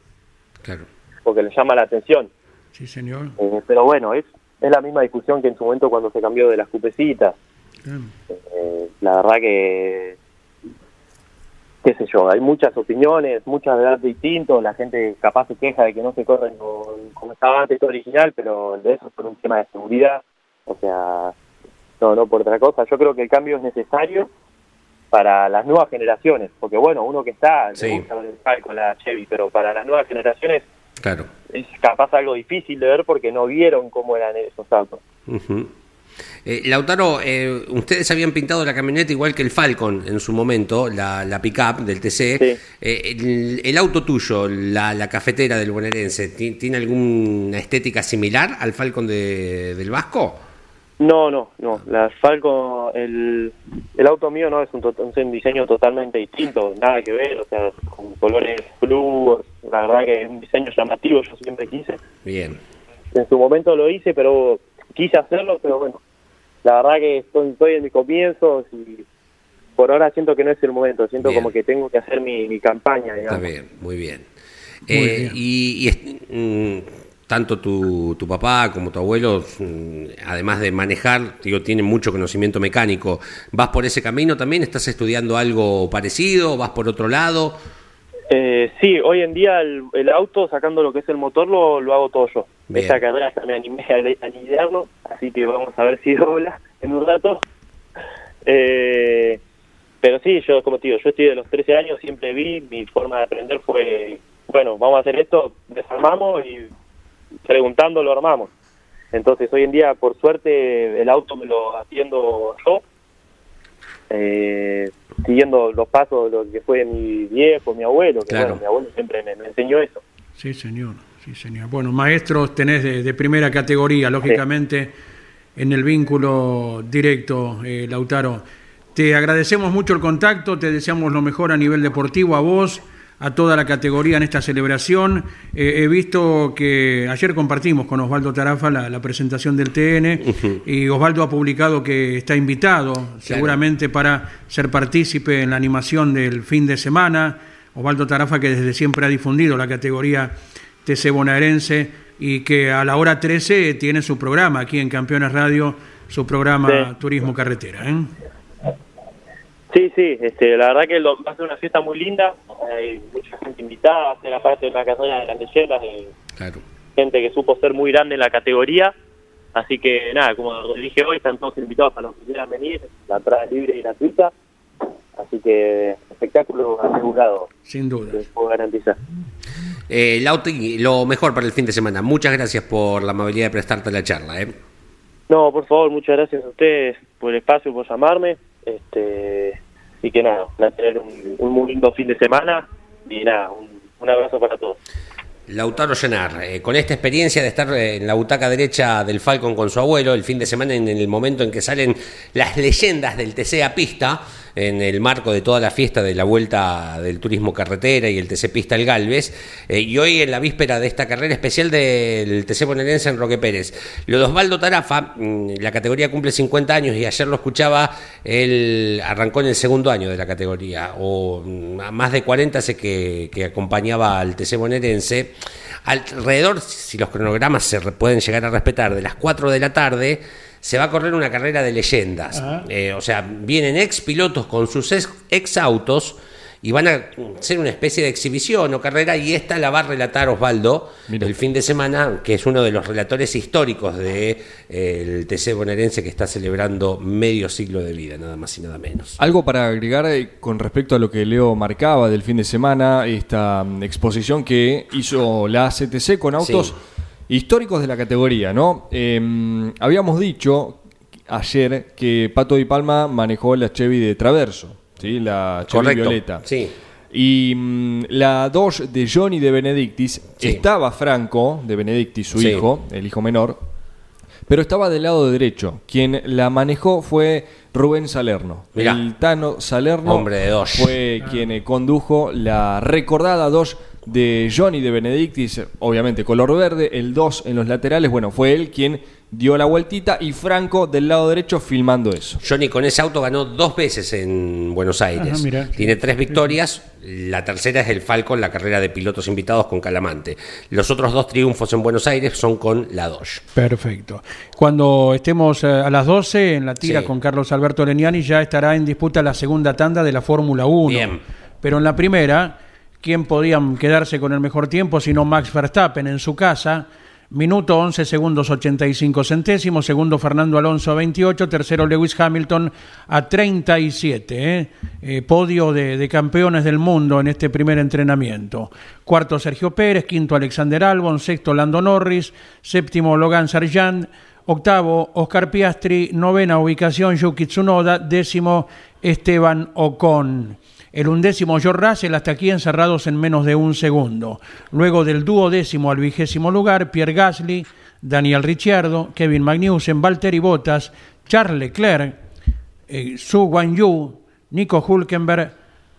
Claro. porque les llama la atención. Sí, señor. Eh, pero bueno, es, es la misma discusión que en su momento cuando se cambió de las cupecitas. Claro. Eh, la verdad que, qué sé yo, hay muchas opiniones, muchas verdades distintos, la gente capaz se queja de que no se corren como estaba antes todo original, pero de eso es por un tema de seguridad, o sea, no, no por otra cosa. Yo creo que el cambio es necesario para las nuevas generaciones, porque bueno, uno que está, le Sí. Falcon, la Chevy, pero para las nuevas generaciones Claro. es capaz algo difícil de ver porque no vieron cómo eran esos autos. Eh, Lautaro, eh, ustedes habían pintado la camioneta igual que el Falcon en su momento, la, la pickup del TC. Sí. Eh, el, el auto tuyo, la, la cafetera del bonaerense, ¿ti- ¿tiene alguna estética similar al Falcon de- del Vasco? No, no, no. La Falcon, el, el auto mío no es un, to- es un diseño totalmente distinto, nada que ver, o sea, con colores flúor. La verdad que es un diseño llamativo, yo siempre quise. Bien. En su momento lo hice, pero quise hacerlo, pero bueno, la verdad que estoy, estoy en mis comienzos y por ahora siento que no es el momento, siento Bien. como que tengo que hacer mi, mi campaña, Está digamos. bien, muy bien. Muy Eh, bien. Y, y mm, tanto tu, tu papá como tu abuelo, mm, además de manejar, digo, tienen mucho conocimiento mecánico. ¿Vas por ese camino también? ¿Estás estudiando algo parecido? ¿Vas por otro lado? Eh, sí, hoy en día el, el auto, sacando lo que es el motor, lo, lo hago todo yo. Bien. Esta carrera ya me animé a, a lidiarlo, así que vamos a ver si dobla en un rato. Eh, pero sí, yo como te digo, yo estoy de los 13 años, siempre vi, mi forma de aprender fue, bueno, vamos a hacer esto, desarmamos y preguntando lo armamos. Entonces hoy en día, por suerte, el auto me lo atiendo yo, eh, siguiendo los pasos de lo que fue mi viejo, mi abuelo, que Claro. bueno, mi abuelo siempre me, me enseñó eso. Sí, señor. Sí, señor. Bueno, maestros tenés de, de primera categoría, lógicamente, en el vínculo directo, eh, Lautaro. Te agradecemos mucho el contacto, te deseamos lo mejor a nivel deportivo, a vos, a toda la categoría en esta celebración. Eh, he visto que ayer compartimos con Osvaldo Tarafa la, la presentación del TN y Osvaldo ha publicado que está invitado seguramente para ser partícipe en la animación del fin de semana. Osvaldo Tarafa, que desde siempre ha difundido la categoría TC bonaerense y que a la hora 13 tiene su programa aquí en Campeones Radio, su programa Sí. Turismo Carretera. ¿eh? Sí, sí, este, la verdad que lo- va a ser una fiesta muy linda, hay mucha gente invitada, va a ser aparte de una carrera de las leyendas, de Claro. gente que supo ser muy grande en la categoría, así que nada, como dije hoy, están todos invitados para los que quieran venir, la entrada es libre y gratuita, así que espectáculo asegurado, Sin duda. puedo garantizar. Eh, Lauti, lo mejor para el fin de semana. Muchas gracias por la amabilidad de prestarte la charla. ¿eh? No, por favor, muchas gracias a ustedes por el espacio, por llamarme, este, y que nada, van tener un, muy lindo fin de semana, y nada, un, un abrazo para todos. Lautaro Llenar, eh, con esta experiencia de estar eh, en la butaca derecha del Falcon con su abuelo, el fin de semana en el momento en que salen las leyendas del TC a pista, en el marco de toda la fiesta de la vuelta del turismo carretera y el TC Pista El Galvez, eh, y hoy en la víspera de esta carrera especial del TC bonaerense en Roque Pérez. Lo de Osvaldo Tarafa, mm, la categoría cumple 50 años y ayer lo escuchaba, él arrancó en el segundo año de la categoría, o mm, más de 40 sé que, que acompañaba al TC bonaerense. Alrededor, si los cronogramas se pueden llegar a respetar, de las 4 de la tarde se va a correr una carrera de leyendas. Eh, o sea, vienen ex pilotos con sus ex, ex autos y van a ser una especie de exhibición o carrera y esta la va a relatar Osvaldo Mira. el fin de semana, que es uno de los relatores históricos del de, el TC bonaerense que está celebrando medio siglo de vida, nada más y nada menos. Algo para agregar eh, con respecto a lo que Leo marcaba del fin de semana, esta mm, exposición que hizo la ACTC con autos Sí. Históricos de la categoría, ¿no? Eh, habíamos dicho ayer que Pato Di Palma manejó la Chevy de Traverso, ¿sí? La Chevy Correcto. Violeta. Sí. Y mm, la Dodge de Johnny de Benedictis, Sí. estaba Franco de Benedictis, su Sí. hijo, el hijo menor, pero estaba del lado derecho. Quien la manejó fue Rubén Salerno. Mirá. El Tano Salerno Hombre de Dodge. fue quien eh, condujo la recordada Dodge de Johnny de Benedictis, obviamente color verde, el 2 en los laterales. Bueno, fue él quien dio la vueltita y Franco del lado derecho filmando eso. Johnny con ese auto ganó dos veces en Buenos Aires. Ajá. Tiene tres victorias. La tercera es el Falcon, la carrera de pilotos invitados con Calamante. Los otros dos triunfos en Buenos Aires son con la Dodge. Perfecto. Cuando estemos eh, a las 12 en la tira Sí. con Carlos Alberto Leniani, ya estará en disputa la segunda tanda de la Fórmula 1. Bien. Pero en la primera, ¿quién podía quedarse con el mejor tiempo sino Max Verstappen en su casa? Minuto 11 segundos 85 centésimos, segundo Fernando Alonso a 28, tercero Lewis Hamilton a 37. ¿eh? Eh, podio de, campeones del mundo en este primer entrenamiento. Cuarto Sergio Pérez, quinto Alexander Albon, sexto Lando Norris, séptimo Logan Sargent, octavo Oscar Piastri, novena ubicación Yuki Tsunoda, décimo Esteban Ocon. El undécimo George Russell hasta aquí encerrados en menos de un segundo. Luego del duodécimo al vigésimo lugar, Pierre Gasly, Daniel Ricciardo, Kevin Magnussen, Valtteri Bottas, Charles Leclerc, eh, Su Guanyu, Nico Hulkenberg,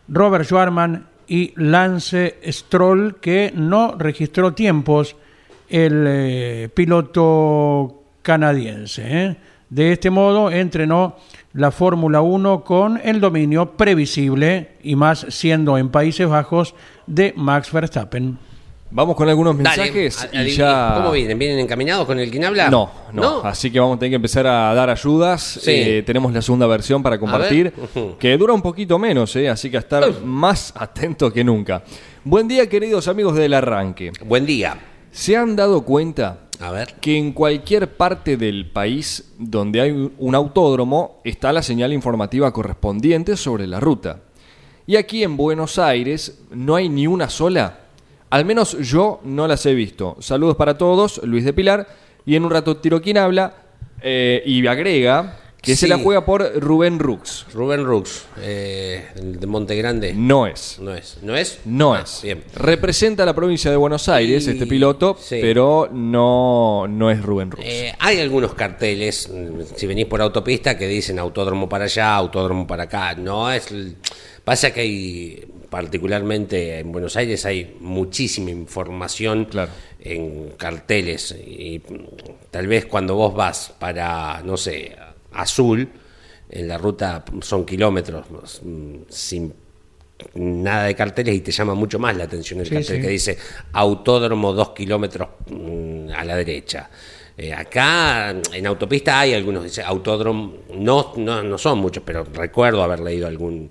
Robert Schwarman y Lance Stroll, que no registró tiempos el eh, piloto canadiense. ¿eh? De este modo entrenó la Fórmula 1 con el dominio previsible y más siendo en Países Bajos de Max Verstappen. Vamos con algunos Dale, mensajes a- y adivine- ya... ¿Cómo vienen? ¿Vienen encaminados con el quien habla? No, no, Así que vamos a tener que empezar a dar ayudas. Sí. Eh, tenemos la segunda versión para compartir, que dura un poquito menos, eh, así que a estar más atento que nunca. Buen día, queridos amigos del arranque. Buen día. ¿Se han dado cuenta A ver. que en cualquier parte del país donde hay un autódromo está la señal informativa correspondiente sobre la ruta? Y aquí en Buenos Aires no hay ni una sola. Al menos yo no las he visto. Saludos para todos, Luis de Pilar. Y en un rato tiro quien habla eh, y agrega que se la juega por Rubén Rux. Rubén Rux, eh, el de Monte Grande. No es. No es. ¿No es? No Ah, es. Bien. Representa a la provincia de Buenos Aires Y- este piloto, sí. pero no, no es Rubén Rux. Eh, hay algunos carteles, mm, si venís por autopista, que dicen autódromo para allá, autódromo para acá. No es. Pasa que hay, particularmente en Buenos Aires, hay muchísima información Claro. en carteles. Y mm, tal vez cuando vos vas para, no sé, Azul, en la ruta son kilómetros, sin nada de carteles y te llama mucho más la atención el Sí, cartel sí. que dice autódromo dos kilómetros mm, a la derecha. Eh, acá en autopista hay algunos, dice autódromo, no, no, no son muchos, pero recuerdo haber leído algún.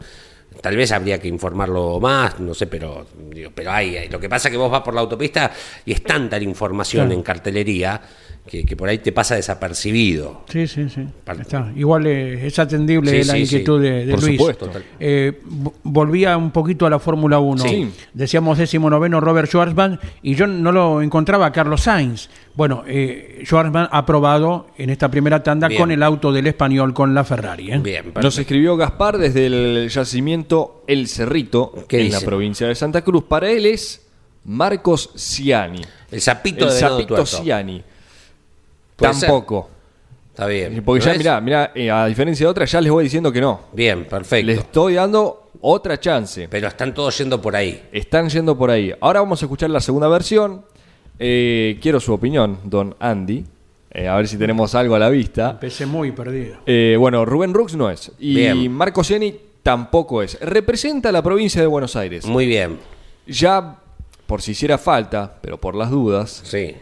Tal vez habría que informarlo más, no sé, pero digo, pero hay, hay. Lo que pasa es que vos vas por la autopista y es tanta la información Claro. en cartelería que, que por ahí te pasa desapercibido. Sí, sí, sí. Está. Igual eh, es atendible Sí, la sí, inquietud sí. de, de Por Luis. supuesto. Total. Eh, vo- volvía un poquito a la Fórmula 1. Sí. Decíamos décimo noveno Robert Schwarzman y yo no lo encontraba a Carlos Sainz. Bueno, eh, Schwarzman ha probado en esta primera tanda Bien. con el auto del español, con la Ferrari. ¿eh? Bien, Nos escribió Gaspar desde el yacimiento El Cerrito, ¿Qué en dice? la provincia de Santa Cruz. Para él es Marcos Ciani. el sapito El de sapito. Ciani. Ser. Tampoco. Está bien. Porque ¿No ya, mirá, mirá, eh, a diferencia de otras, ya les voy diciendo que no. Bien, perfecto. Les estoy dando otra chance. Pero están todos yendo por ahí. Están yendo por ahí. Ahora vamos a escuchar la segunda versión. Eh, quiero su opinión, don Andy. Eh, a ver si tenemos algo a la vista. Empecé muy perdido. Eh, bueno, Rubén Rux no es. Y Bien. Marco Ciani tampoco es. Representa a la provincia de Buenos Aires. Muy bien. Ya, por si hiciera falta, pero por las dudas, Sí.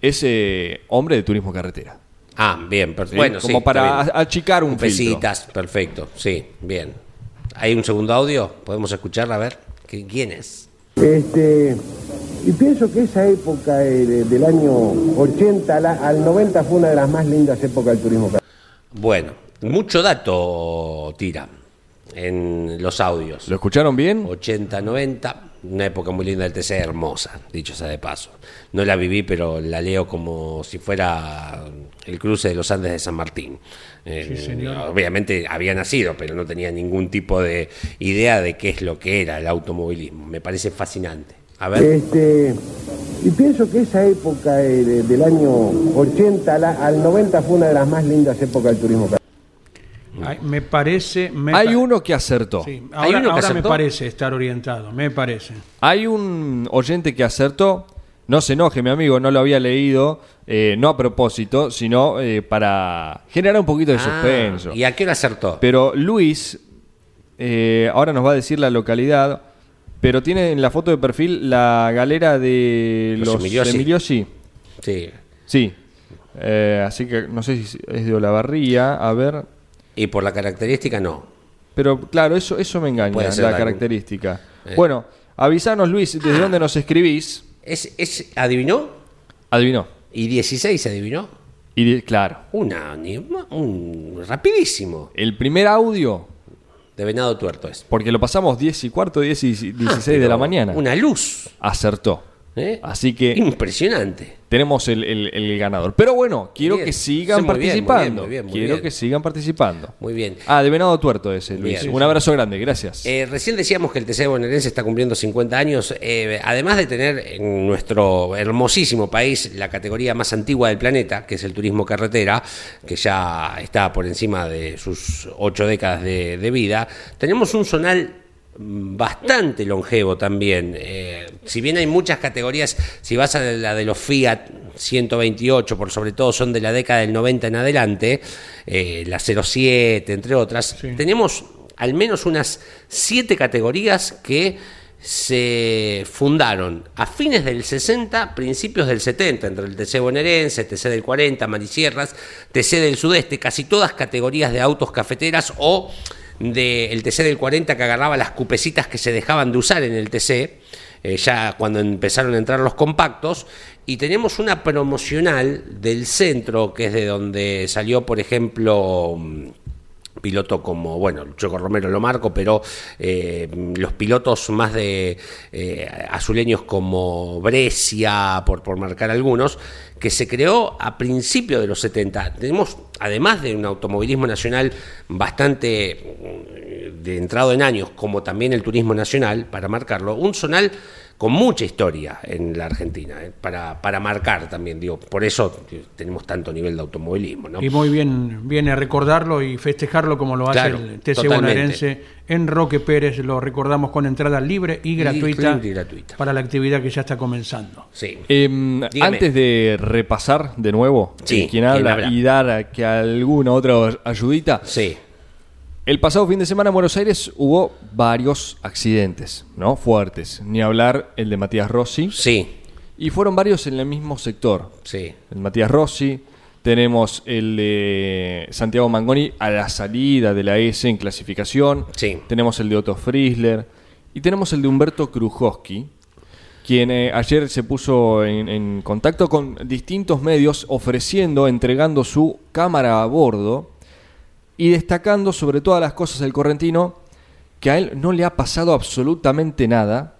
Es eh, hombre de turismo carretera. Ah, bien, perfecto. ¿sí? Bueno, Como sí, para bien. achicar un filtro. Pesitas, perfecto. Sí, bien. ¿Hay un segundo audio? ¿Podemos escucharla? A ver. ¿Qui- ¿Quién es? Este, y pienso que esa época eh, de- del año 80 a la- al 90 fue una de las más lindas épocas del turismo. Bueno, mucho dato tira en los audios. ¿Lo escucharon bien? 80, 90, una época muy linda del TC, hermosa, dicho sea de paso. No la viví, pero la leo como si fuera el cruce de los Andes de San Martín. Eh, obviamente había nacido, pero no tenía ningún tipo de idea de qué es lo que era el automovilismo. Me parece fascinante. A ver. Este, y pienso que esa época eh, de- del año 80 a la- al 90 fue una de las más lindas épocas del turismo. Ay, me parece. me Hay pa- uno que acertó. Sí, ¿Hay ahora, uno que ahora me parece estar orientado, me parece. Hay un oyente que acertó. No se enoje, mi amigo, no lo había leído, eh, no a propósito, sino eh, para generar un poquito de Ah, suspenso. ¿Y a qué hora acertó? Pero Luis, eh, ahora nos va a decir la localidad, pero tiene en la foto de perfil la galera de Los los, Emiliosi. Emiliosi. Sí. Sí. Eh, así que no sé si es de Olavarría, a ver. Y por la característica, no. Pero claro, eso, eso me engaña, la algún- característica. Eh. Bueno, avisanos Luis, ¿desde dónde nos escribís? ¿Es, es, ¿Adivinó? Adivinó. ¿Y 16 adivinó? Y claro, Una, un, rapidísimo. el primer audio, De venado tuerto es. porque lo pasamos 10 y cuarto, 10 y 16 de Pero la mañana, Una luz. acertó. ¿Eh? Así que Impresionante. tenemos el, el- el ganador. Pero bueno, quiero Bien. que sigan Sí, muy bien, muy bien, participando. muy bien, muy quiero que sigan participando. Muy bien. Ah, de Venado Tuerto ese, Luis. Un abrazo grande, gracias. Eh, recién decíamos que el TC bonaerense está cumpliendo 50 años. eh, además de tener en nuestro hermosísimo país la categoría más antigua del planeta, que es el turismo carretera, que ya está por encima de sus ocho décadas de, de vida, tenemos un zonal bastante longevo también. Eh, si bien hay muchas categorías, si vas a la de los Fiat 128, por sobre todo son de la década del 90 en adelante, eh, la 07, entre otras, tenemos al menos unas siete categorías que se fundaron a fines del 60, principios del 70, entre el TC bonaerense, TC del 40, Marisierras, TC del Sudeste, casi todas categorías de autos cafeteras o del TC del 40 que agarraba las cupecitas que se dejaban de usar en el TC, eh, ya cuando empezaron a entrar los compactos, y tenemos una promocional del centro, que es de donde salió, por ejemplo, piloto como, bueno, Choco Romero lo marco, pero eh, los pilotos más de eh, azuleños como Brescia, por, por marcar algunos, que se creó a principios de los 70. Tenemos, además de un automovilismo nacional bastante eh, de entrado en años, como también el turismo nacional, para marcarlo, un zonal con mucha historia en la Argentina, eh, para, para marcar también, digo, por eso tenemos tanto nivel de automovilismo, ¿no? Y muy bien viene recordarlo y festejarlo como lo hace Claro, el TC bonaerense en Roque Pérez. Lo recordamos con entrada libre y gratuita, y gratuita. para la actividad que ya está comenzando. Sí. Em, antes de repasar de nuevo Sí, eh, quién habla, ¿quién habla? y dar a que alguna otra ayudita, Sí. El pasado fin de semana en Buenos Aires hubo varios accidentes, ¿no? Fuertes. Ni hablar el de Matías Rossi. Sí, Y fueron varios en el mismo sector. sí. El Matías Rossi, tenemos el de Santiago Mangoni a la salida de la S en clasificación. Sí. Tenemos el de Otto Friesler. Y tenemos el de Humberto Krujowski, quien eh, ayer se puso en, en contacto con distintos medios ofreciendo, entregando su cámara a bordo y destacando sobre todas las cosas el correntino que a él no le ha pasado absolutamente nada,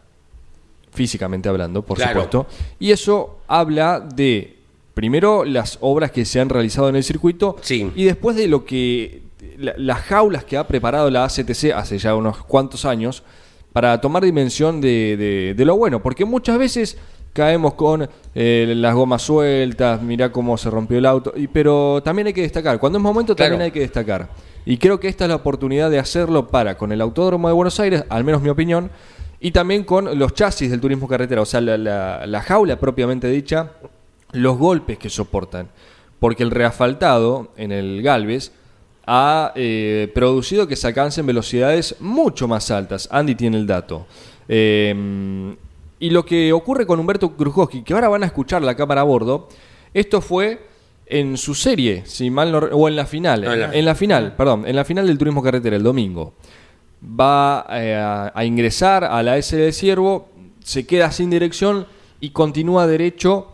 físicamente hablando, por Claro. supuesto. Y eso habla de, primero, las obras que se han realizado en el circuito Sí. y después de lo que la- las jaulas que ha preparado la ACTC hace ya unos cuantos años para tomar dimensión de, de- de lo bueno, porque muchas veces caemos con eh, las gomas sueltas, mirá cómo se rompió el auto, y, pero también hay que destacar, cuando es momento Claro. también hay que destacar. Y creo que esta es la oportunidad de hacerlo para con el Autódromo de Buenos Aires, al menos mi opinión, y también con los chasis del turismo carretera, o sea, la, la- la jaula propiamente dicha, los golpes que soportan. Porque el reasfaltado en el Galvez ha eh, producido que se alcancen velocidades mucho más altas. Andy tiene el dato. Eh, y lo que ocurre con Humberto Krujowski, que ahora van a escuchar la cámara a bordo, esto fue en su serie, si mal no o en la final, No, en la- en la final, perdón, en la final del Turismo Carretera, el domingo. Va eh, a, a ingresar a la S de Ciervo, se queda sin dirección y continúa derecho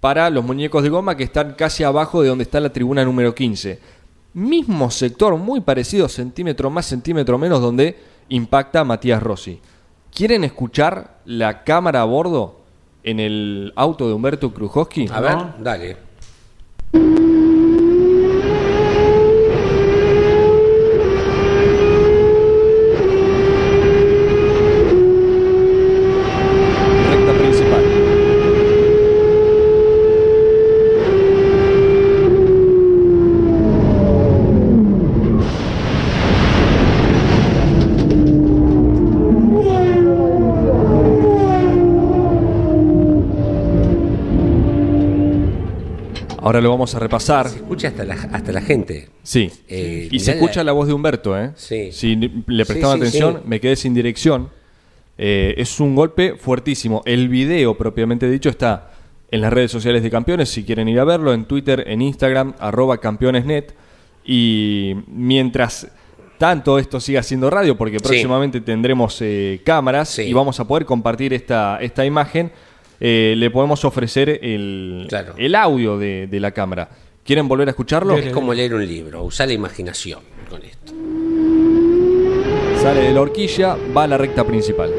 para los muñecos de goma que están casi abajo de donde está la tribuna número 15. Mismo sector, muy parecido, centímetro más, centímetro menos, donde impacta Matías Rossi. ¿Quieren escuchar la cámara a bordo en el auto de Humberto Krujowski? A ver, dale. Ahora lo vamos a repasar. Se escucha hasta la, hasta la gente. Sí. Eh, y se escucha la- la voz de Humberto, ¿eh? Sí. Si le Sí, sí, atención, me quedé sin dirección. Eh, es un golpe fuertísimo. El video, propiamente dicho, está en las redes sociales de Campeones, si quieren ir a verlo, en Twitter, en Instagram, arroba campeonesnet. Y mientras tanto esto siga siendo radio, porque próximamente tendremos eh, cámaras y vamos a poder compartir esta, esta imagen, eh, le podemos ofrecer el, Claro. el audio de, de la cámara. ¿Quieren volver a escucharlo? Es como leer un libro, usar la imaginación con esto. Sale de la horquilla, va a la recta principal.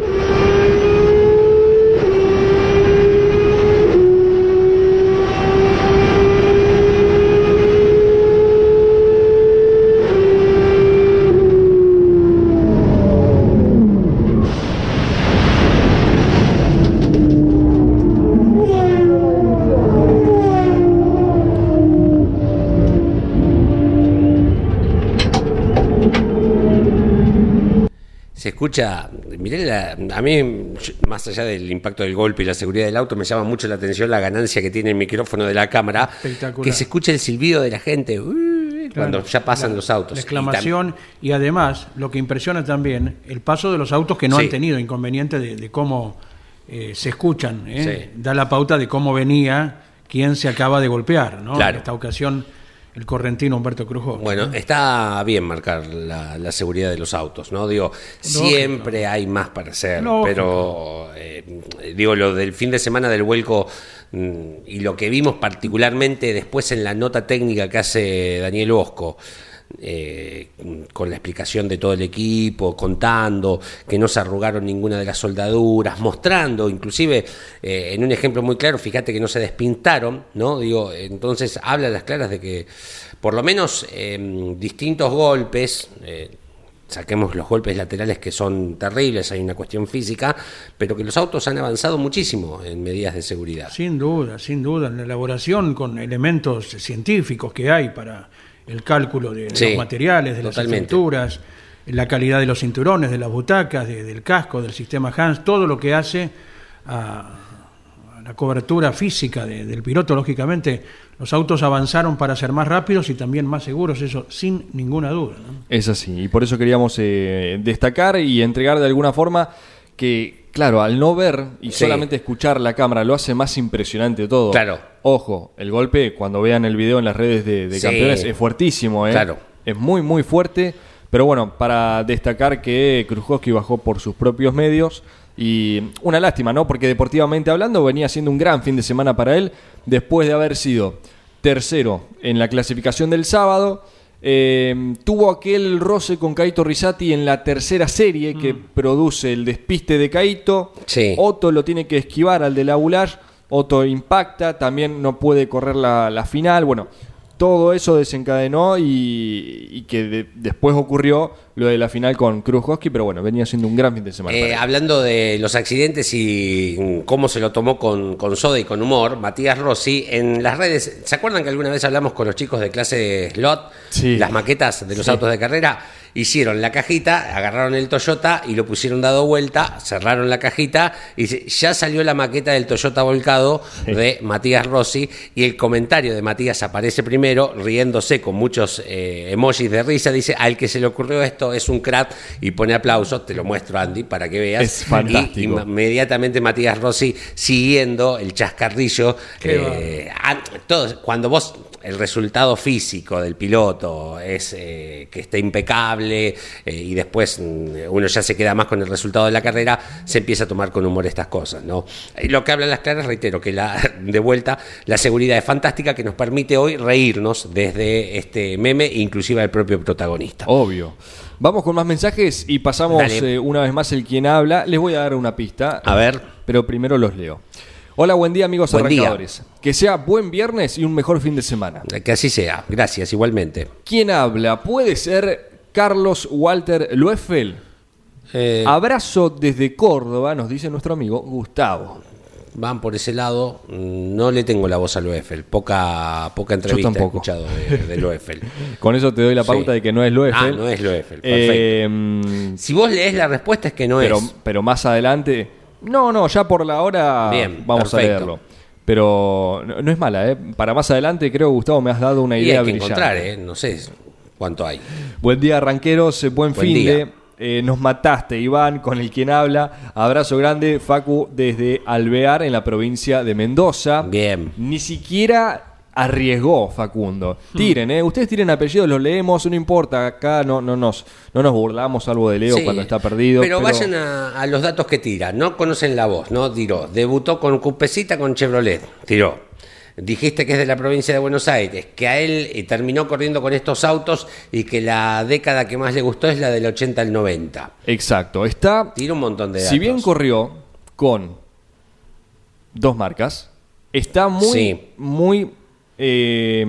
Escucha, miré la- a mí, más allá del impacto del golpe y la seguridad del auto, me llama mucho la atención la ganancia que tiene el micrófono de la cámara, Espectacular. que se escucha el silbido de la gente cuando ya pasan La- los autos. La Y exclamación y, además lo que impresiona también el paso de los autos que no Sí. han tenido inconveniente de, de cómo eh, se escuchan. ¿eh? Sí. Da la pauta de cómo venía quien se acaba de golpear. ¿no? Claro. En esta ocasión el correntino Humberto Crujó. Bueno, está bien marcar la, la seguridad de los autos, ¿no? Digo, siempre hay más para hacer, Lógico. pero eh, digo, lo del fin de semana del vuelco mm, y lo que vimos particularmente después en la nota técnica que hace Daniel Bosco, eh, con la explicación de todo el equipo, contando que no se arrugaron ninguna de las soldaduras, mostrando, inclusive eh, en un ejemplo muy claro, fíjate que no se despintaron, ¿no? Digo, entonces habla las claras de que por lo menos eh, distintos golpes, eh, saquemos los golpes laterales que son terribles, hay una cuestión física, pero que los autos han avanzado muchísimo en medidas de seguridad. Sin duda, sin duda, en la elaboración con elementos científicos que hay para el cálculo de, de Sí, los materiales, de las estructuras, la calidad de los cinturones, de las butacas, de- del casco, del sistema Hans, todo lo que hace a, a la cobertura física de- del piloto, lógicamente, los autos avanzaron para ser más rápidos y también más seguros, eso sin ninguna duda. ¿no? Es así, y por eso queríamos eh, destacar y entregar de alguna forma que, claro, al no ver y Sí. solamente escuchar la cámara lo hace más impresionante todo. Claro. Ojo, el golpe, cuando vean el video en las redes de, de Sí. campeones, es fuertísimo, ¿eh? Claro. Es muy, muy fuerte, pero bueno, para destacar que Krujowski bajó por sus propios medios. Y una lástima, ¿no? Porque deportivamente hablando venía siendo un gran fin de semana para él, después de haber sido tercero en la clasificación del sábado. Eh, tuvo aquel roce con Caito Risati en la tercera serie que produce el despiste de Caito. Sí. Otto lo tiene que esquivar al de la. Otto impacta, también no puede correr la, la final. Bueno, todo eso desencadenó y, y que de- después ocurrió lo de la final con Krujowski, pero bueno, venía siendo un gran fin de semana. Eh, hablando de los accidentes y mm, cómo se lo tomó con, con soda y con humor, Matías Rossi en las redes, ¿se acuerdan que alguna vez hablamos con los chicos de clase slot? Sí. Las maquetas de los Sí. autos de carrera. Hicieron la cajita, agarraron el Toyota y lo pusieron dado vuelta, cerraron la cajita y ya salió la maqueta del Toyota volcado de Matías Rossi y el comentario de Matías aparece primero riéndose con muchos eh, emojis de risa, dice, al que se le ocurrió esto es un crack y pone aplausos, te lo muestro Andy para que veas. Es fantástico. Y inmediatamente Matías Rossi siguiendo el chascarrillo. Eh, todos- cuando vos el resultado físico del piloto es eh, que esté impecable eh, y después mm, uno ya se queda más con el resultado de la carrera, se empieza a tomar con humor estas cosas, ¿no? Y lo que hablan las claras, reitero, que la, de vuelta la seguridad es fantástica que nos permite hoy reírnos desde este meme, inclusive al propio protagonista. Obvio. Vamos con más mensajes y pasamos eh, una vez más el quien habla. Les voy a dar una pista. A ver. Pero primero los leo. Hola, buen día amigos Buen día. arrancadores. Que sea buen viernes y un mejor fin de semana. Que así sea. Gracias, igualmente. ¿Quién habla? ¿Puede ser Carlos Walter Lueffel? Eh, Abrazo desde Córdoba, nos dice nuestro amigo Gustavo. van por ese lado. No le tengo la voz a Loeffel. Poca, poca entrevista he tampoco. escuchado de, de Loeffel. Con eso te doy la pauta Sí. de que no es Loeffel. Ah, no es Loeffel. Perfecto. Eh, mm, si vos lees la respuesta es que no pero, es. pero más adelante. No, no, ya por la hora Bien, vamos a leerlo. Pero no, no es mala, ¿eh? Para más adelante, creo, Gustavo, me has dado una Y idea hay que brillante. encontrar, ¿eh? No sé cuánto hay. Buen día, arranqueros. eh, Buen, Buen fin día. de. eh, nos mataste, Iván, con el quien habla. Abrazo grande, Facu, desde Alvear, en la provincia de Mendoza. Bien. Ni siquiera arriesgó Facundo. Tiren, ¿eh? Ustedes tiren apellidos, los leemos, no importa. Acá no, no, nos, no nos burlamos algo de Leo Sí, cuando está perdido. Pero, vayan a, a los datos que tira. No conocen la voz, ¿no? Tiró. Debutó con Cupecita con Chevrolet. Tiró. Dijiste que es de la provincia de Buenos Aires, que a él eh, terminó corriendo con estos autos y que la década que más le gustó es la del 80 al 90. Exacto. Está Tira un montón de datos. Si bien corrió con dos marcas, está muy, Sí. muy eh,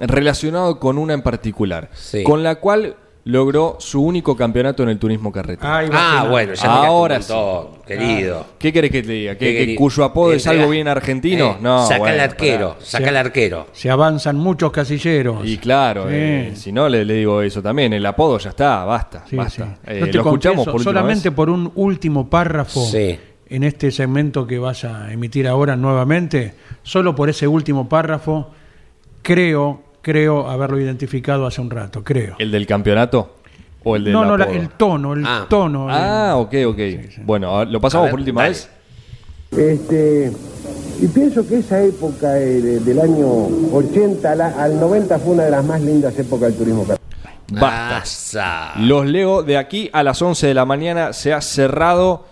relacionado con una en particular, Sí. con la cual logró su único campeonato en el turismo carretera. Ah, Fernando. bueno, ya Ahora me un montón, querido. ¿Qué querés que te diga? ¿Que, cuyo apodo es Entrega- algo bien argentino? Eh, no, saca bueno, el arquero, saca el arquero. Se avanzan muchos casilleros. Y claro, Sí. eh, si no le, le digo eso también, el apodo ya está, basta, Sí, basta. sí. Eh, Yo te lo escuchamos por solamente vez. por un último párrafo Sí. En este segmento que vas a emitir ahora nuevamente, solo por ese último párrafo, creo, creo haberlo identificado hace un rato, creo. ¿El del campeonato? ¿O el del no, no, la- el tono, el Ah. tono. Ah, ok, ok. Bueno, lo pasamos ver, por última dale. vez. Este, y pienso que esa época eh, de- del año 80 al, al 90 fue una de las más lindas épocas del turismo. Basta. Los leo de aquí a las 11 de la mañana. Se ha cerrado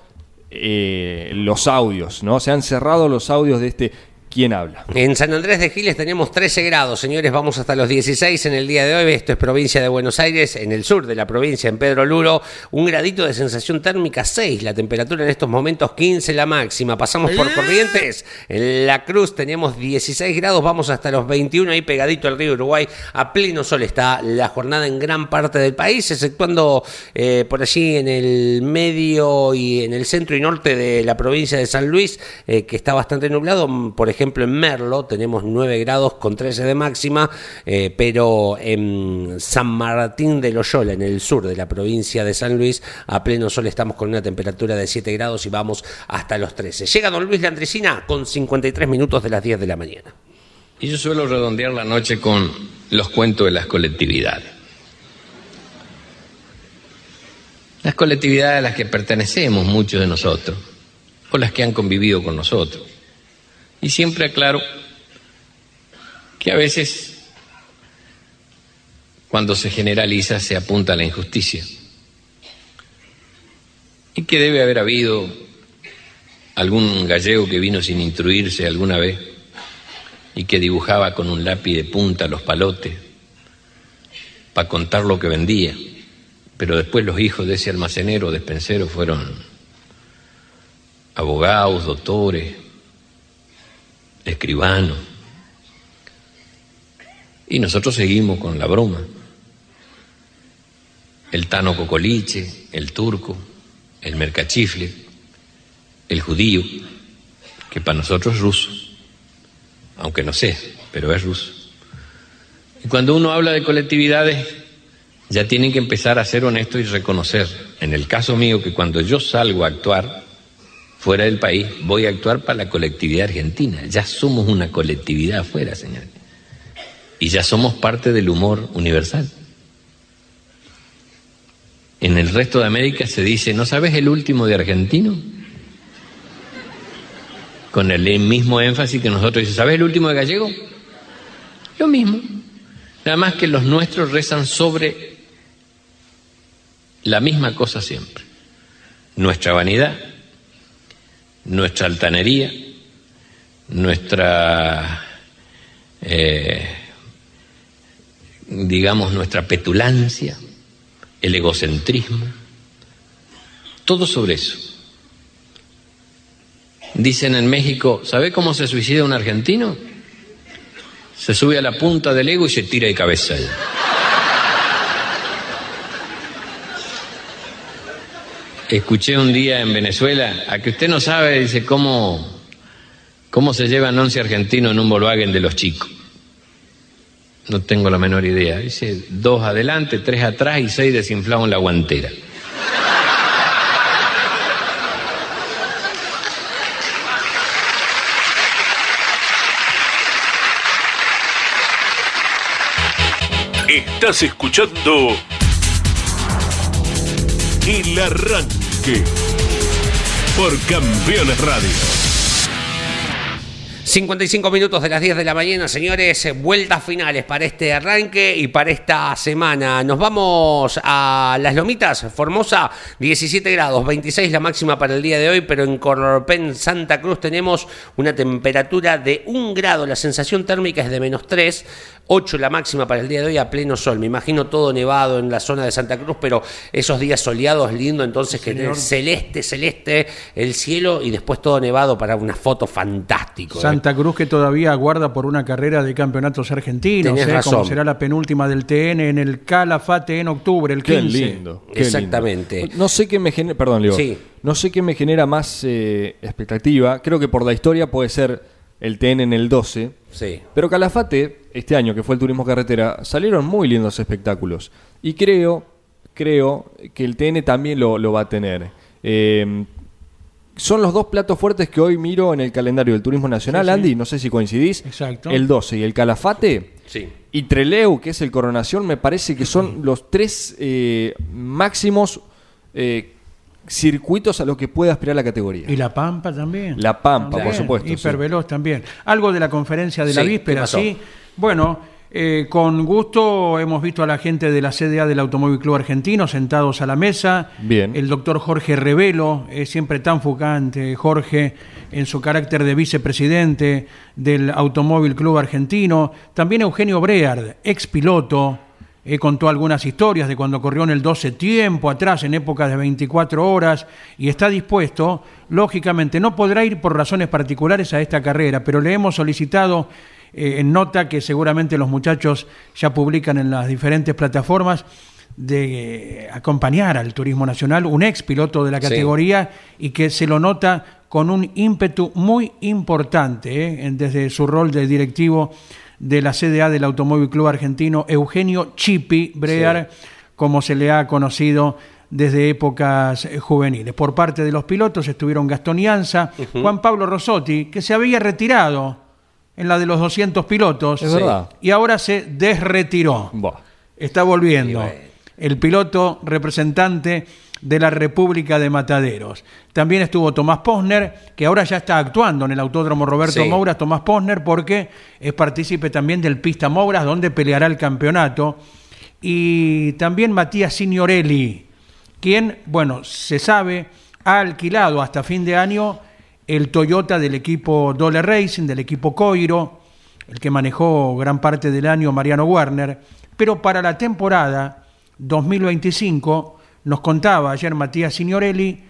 eh, los audios, ¿no? Se han cerrado los audios de este ¿Quién habla? En San Andrés de Giles tenemos 13 grados, señores, vamos hasta los 16 en el día de hoy. Esto es provincia de Buenos Aires, en el sur de la provincia, en Pedro Luro. Un gradito de sensación térmica 6, la temperatura en estos momentos 15 la máxima. Pasamos por Corrientes, en La Cruz tenemos 16 grados, vamos hasta los 21 ahí pegadito al río Uruguay. A pleno sol está la jornada en gran parte del país, exceptuando eh, por allí en el medio y en el centro y norte de la provincia de San Luis, eh, que está bastante nublado. Por ejemplo, ejemplo, en Merlo tenemos 9 grados con 13 de máxima, eh, pero en San Martín de Loyola, en el sur de la provincia de San Luis, a pleno sol estamos con una temperatura de 7 grados y vamos hasta los 13. Llega don Luis Landricina con 53 minutos de las 10 de la mañana. Y yo suelo redondear la noche con los cuentos de las colectividades. Las colectividades a las que pertenecemos muchos de nosotros, o las que han convivido con nosotros. Y siempre aclaro que a veces, cuando se generaliza, se apunta a la injusticia. Y que debe haber habido algún gallego que vino sin instruirse alguna vez y que dibujaba con un lápiz de punta los palotes para contar lo que vendía. Pero después los hijos de ese almacenero o despensero fueron abogados, doctores, escribanos. Y nosotros seguimos con la broma. El Tano Cocoliche, el turco, el mercachifle, el judío, que para nosotros es ruso, aunque no sé, pero es ruso. Y cuando uno habla de colectividades, ya tienen que empezar a ser honestos y reconocer, en el caso mío, que cuando yo salgo a actuar fuera del país, voy a actuar para la colectividad argentina. Ya somos una colectividad afuera, señores. Y ya somos parte del humor universal. En el resto de América se dice, ¿no sabes el último de argentino? Con el mismo énfasis que nosotros dice, ¿sabes el último de gallego? Lo mismo. Nada más que los nuestros rezan sobre la misma cosa siempre. Nuestra vanidad, nuestra altanería, nuestra, eh, digamos, nuestra petulancia, el egocentrismo, todo sobre eso. Dicen en México, ¿sabe cómo se suicida un argentino? Se sube a la punta del ego y se tira de cabeza. Escuché un día en Venezuela, a que usted no sabe, dice, cómo, cómo se llevan 11 argentinos en un Volkswagen de los chicos. No tengo la menor idea. Dice, dos adelante, tres atrás y seis desinflados en la guantera. Estás escuchando El Arranque por Campeones Radio. 55 minutos de las 10 de la mañana, señores, vueltas finales para este arranque y para esta semana. Nos vamos a Las Lomitas, Formosa, 17 grados, 26 la máxima para el día de hoy, pero en Corpen, Santa Cruz, tenemos una temperatura de 1 grado, la sensación térmica es de menos 3. 8 la máxima para el día de hoy a pleno sol. Me imagino todo nevado en la zona de Santa Cruz, pero esos días soleados, lindo, entonces que tener celeste, celeste el cielo y después todo nevado para una foto fantástico. ¿eh? Santa Cruz que todavía aguarda por una carrera de campeonatos argentinos, Tenés ¿eh? razón. como será la penúltima del TN en el Calafate en octubre, el 15. Qué lindo. qué Exactamente. lindo. No sé qué me genera, perdón, Leo. Sí. No sé qué me genera más eh, expectativa. Creo que por la historia puede ser el TN en el 12. Sí. Pero Calafate, este año que fue el turismo carretera, salieron muy lindos espectáculos. Y creo, creo que el TN también lo, lo va a tener. Eh, son los dos platos fuertes que hoy miro en el calendario del turismo nacional, Sí, sí. Andy, no sé si coincidís. Exacto. El 12 y el Calafate. Sí. Y Treleu, que es el Coronación, me parece que son los tres eh, máximos eh, circuitos a los que puede aspirar la categoría. Y La Pampa también. La Pampa, por supuesto, Hiperveloz también. Algo de la conferencia de la Sí, ¿qué víspera, sí. Bueno, eh, con gusto hemos visto a la gente de la CDA del Automóvil Club Argentino sentados a la mesa. Bien. El doctor Jorge Revelo, es siempre tan fugante, Jorge, en su carácter de vicepresidente del Automóvil Club Argentino. También Eugenio Breard, ex piloto. eh, contó algunas historias de cuando corrió en el 12 tiempo atrás, en épocas de 24 horas, y está dispuesto, lógicamente, no podrá ir por razones particulares a esta carrera, pero le hemos solicitado eh, en nota que seguramente los muchachos ya publican en las diferentes plataformas de eh, acompañar al turismo nacional, un ex piloto de la Sí. categoría y que se lo nota con un ímpetu muy importante ¿eh? desde su rol de directivo de la CDA del Automóvil Club Argentino, Eugenio Chipi Brear, como se le ha conocido desde épocas eh, juveniles. Por parte de los pilotos estuvieron Gastón Ianza, Juan Pablo Rossotti, que se había retirado en la de los 200 pilotos Es verdad. y ahora se desretiró. Buah. Está volviendo. El piloto representante de la República de Mataderos. También estuvo Tomás Posner, que ahora ya está actuando en el Autódromo Roberto Sí. Mouras, Tomás Posner, porque es partícipe también del Pista Mouras, donde peleará el campeonato. Y también Matías Signorelli, quien, bueno, se sabe, ha alquilado hasta fin de año el Toyota del equipo Dole Racing, del equipo Coiro, el que manejó gran parte del año Mariano Werner, pero para la temporada 2025 nos contaba ayer Matías Signorelli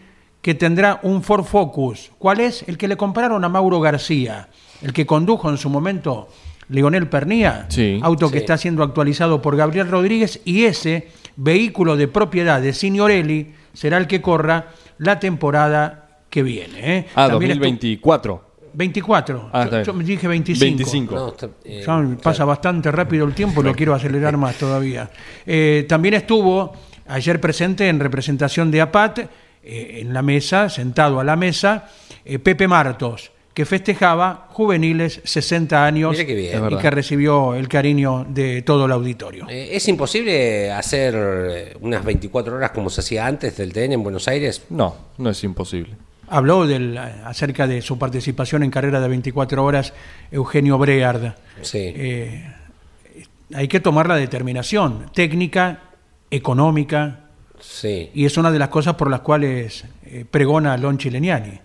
que tendrá un Ford Focus. ¿Cuál es? El que le compraron a Mauro García, el que condujo en su momento Leonel Pernía, Sí, auto que sí. está siendo actualizado por Gabriel Rodríguez y ese vehículo de propiedad de Signorelli será el que corra la temporada que viene. ¿eh? Ah, También estu- 2024. 24. Ah, yo, me dije 25. 25. No, está- eh, Ya pasa bastante rápido el tiempo lo quiero acelerar más todavía. Eh, también estuvo ayer presente en representación de APAT, eh, en la mesa, sentado a la mesa, eh, Pepe Martos, que festejaba juveniles 60 años bien. Y que recibió el cariño de todo el auditorio. Eh, ¿Es imposible hacer unas 24 horas como se hacía antes del TN en Buenos Aires? No, no es imposible. Habló del, acerca de su participación en carrera de 24 horas Eugenio Breard. Sí. Eh, hay que tomar la determinación técnica, económica, Sí. y es una de las cosas por las cuales eh, pregona Lon Chileniani,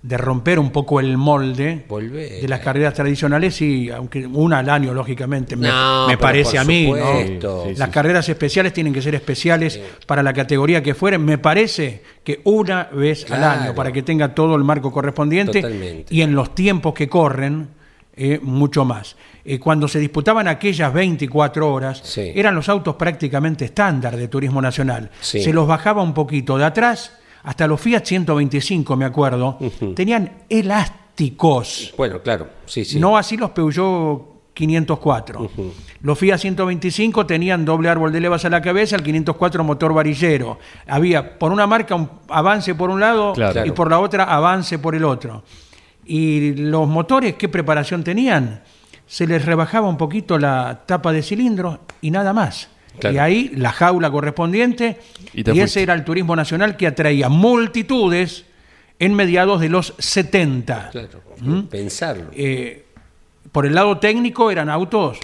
de romper un poco el molde Volver. de las carreras tradicionales y aunque una al año lógicamente me, No, me parece a mí, ¿no? supuesto. Sí, sí, las carreras especiales tienen que ser especiales para la categoría que fueren. Me parece que una vez al año, para que tenga todo el marco correspondiente Totalmente. y en los tiempos que corren, eh, mucho más. Eh, cuando se disputaban aquellas 24 horas, Sí. eran los autos prácticamente estándar de Turismo Nacional. Sí. Se los bajaba un poquito de atrás, hasta los Fiat 125, me acuerdo, tenían elásticos. Bueno, claro, sí, sí. No así los Peugeot 504. Los Fiat 125 tenían doble árbol de levas a la cabeza, el 504 motor varillero. Había por una marca un avance por un lado Claro. y por la otra avance por el otro. Y los motores, ¿qué preparación tenían? Se les rebajaba un poquito la tapa de cilindros y nada más. Claro. Y ahí la jaula correspondiente. Y ese era el turismo nacional que atraía multitudes en mediados de los 70. Claro, ¿Mm? pensarlo. Eh, por el lado técnico eran autos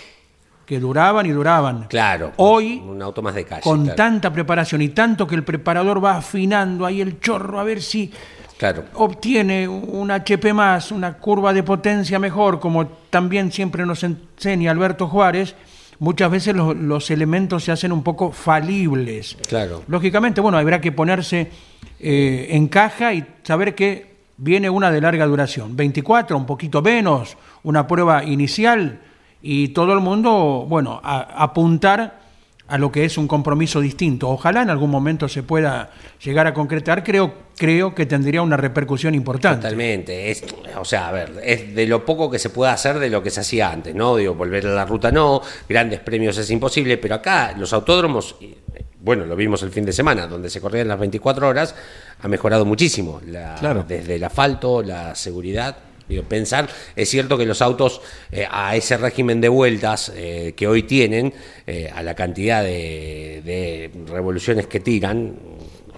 que duraban y duraban. Claro. Hoy, Un auto más de calle. con claro. tanta preparación y tanto que el preparador va afinando ahí el chorro a ver si Claro. obtiene un HP más, una curva de potencia mejor, como también siempre nos enseña Alberto Juárez, muchas veces los, los elementos se hacen un poco falibles. Claro. Lógicamente, bueno, habrá que ponerse eh, en caja y saber que viene una de larga duración. 24, un poquito menos, una prueba inicial y todo el mundo, bueno, a- apuntar a lo que es un compromiso distinto. Ojalá en algún momento se pueda llegar a concretar, creo, creo que tendría una repercusión importante. Totalmente. Es, o sea, a ver, es de lo poco que se puede hacer de lo que se hacía antes, ¿no? Digo, volver a la ruta no, grandes premios es imposible, pero acá los autódromos, y, bueno, lo vimos el fin de semana, donde se corrían las 24 horas, ha mejorado muchísimo. La- Claro. Desde el asfalto, la seguridad. Digo, pensar, es cierto que los autos eh, a ese régimen de vueltas eh, que hoy tienen, eh, a la cantidad de, de revoluciones que tiran,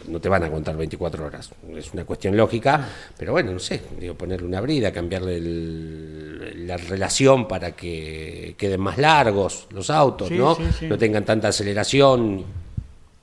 no te van a contar 24 horas. Es una cuestión lógica, pero bueno, no sé, digo, ponerle una brida, cambiarle el- la relación para que queden más largos los autos, Sí, ¿no? sí, sí. No tengan tanta aceleración,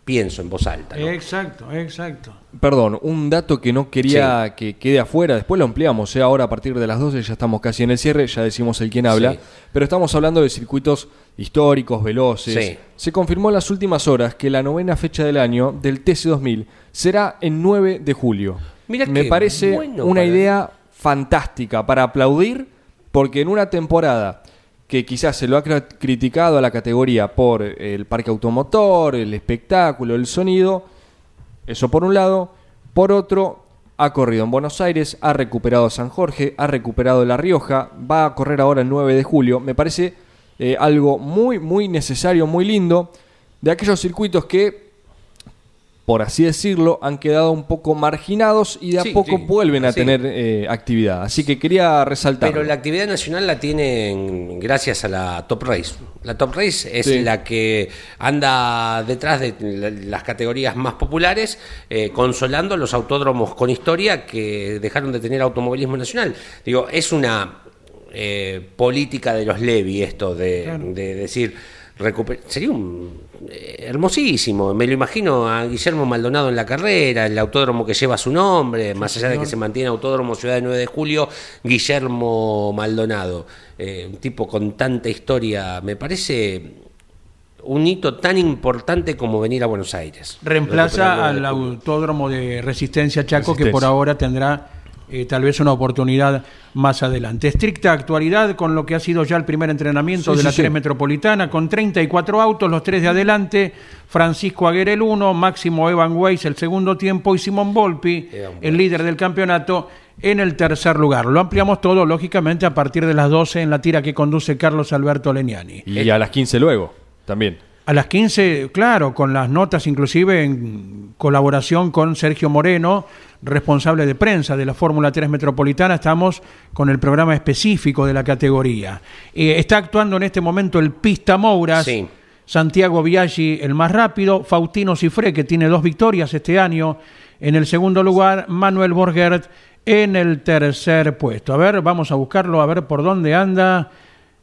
pienso en voz alta, ¿no? Exacto, exacto. Perdón, un dato que no quería que quede afuera, después lo ampliamos, ¿eh? ahora a partir de las 12 ya estamos casi en el cierre, ya decimos el quién habla, Sí. pero estamos hablando de circuitos históricos, veloces. Sí. Se confirmó en las últimas horas que la novena fecha del año del TC2000 será el 9 de julio. Mira Me parece bueno una para- idea fantástica para aplaudir, porque en una temporada que quizás se lo ha criticado a la categoría por el parque automotor, el espectáculo, el sonido, eso por un lado. Por otro, ha corrido en Buenos Aires, ha recuperado San Jorge, ha recuperado La Rioja, va a correr ahora el 9 de julio. Me parece eh, algo muy, muy necesario, muy lindo, de aquellos circuitos que, por así decirlo, han quedado un poco marginados y de a Sí, poco sí, vuelven a sí. tener eh, actividad. Así que quería resaltar. Pero la actividad nacional la tienen gracias a la Top Race. La Top Race es Sí. la que anda detrás de la- las categorías más populares, eh, consolando los autódromos con historia que dejaron de tener automovilismo nacional. Digo, es una eh, política de los Levi esto de, de decir. Recuper- Sería un eh, hermosísimo, me lo imagino a Guillermo Maldonado en la carrera, el autódromo que lleva su nombre, más allá de que se mantiene Autódromo Ciudad de 9 de Julio, Guillermo Maldonado, eh, un tipo con tanta historia, me parece un hito tan importante como venir a Buenos Aires. Reemplaza al el 9 de julio. autódromo de Resistencia Chaco, que por ahora tendrá eh, tal vez una oportunidad más adelante. Estricta actualidad con lo que ha sido ya el primer entrenamiento Sí, de sí, la sí. 3 Metropolitana, con 34 autos, los tres de adelante, Francisco Aguirre el 1, Máximo Evan Weiss el segundo tiempo y Simón Volpi, el líder del campeonato, en el tercer lugar. Lo ampliamos todo, lógicamente, a partir de las 12 en la tira que conduce Carlos Alberto Leñani. Y a las 15 luego, también. A las 15, claro, con las notas inclusive en colaboración con Sergio Moreno, responsable de prensa de la Fórmula 3 Metropolitana, estamos con el programa específico de la categoría. Eh, está actuando en este momento el Pista Mouras, Sí. Santiago Biaggi el más rápido, Faustino Cifré que tiene dos victorias este año en el segundo lugar, Manuel Borgert en el tercer puesto. A ver, vamos a buscarlo, a ver por dónde anda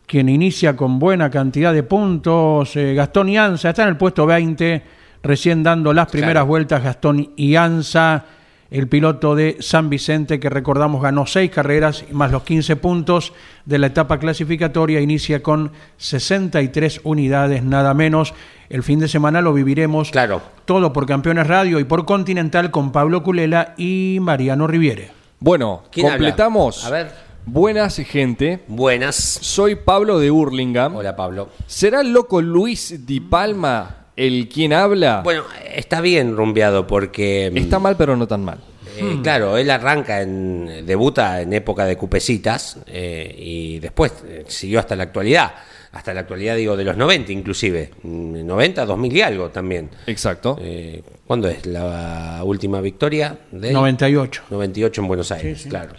quien inicia con buena cantidad de puntos. eh, Gastón Ianza está en el puesto 20, recién dando las primeras Claro. vueltas. Gastón Ianza, el piloto de San Vicente, que recordamos ganó seis carreras y más los 15 puntos de la etapa clasificatoria, inicia con 63 unidades, nada menos. El fin de semana lo viviremos Claro. todo por Campeones Radio y por Continental con Pablo Culela y Mariano Riviere. Bueno, ¿Quién habla? completamos. A ver. Buenas, gente. Buenas. Soy Pablo de Hurlingham. Hola Pablo. ¿Será el loco Luis Di Palma el quien habla? Bueno, está bien rumbeado porque... mm, Está mal, pero no tan mal. Eh, Claro, él arranca en. debuta en época de cupecitas eh, y después eh, siguió hasta la actualidad. Hasta la actualidad, digo, de los 90 inclusive. Mm, 90, 2000 y algo también. Exacto. Eh, ¿Cuándo es la última victoria? De 98. 98 en Buenos Aires, claro.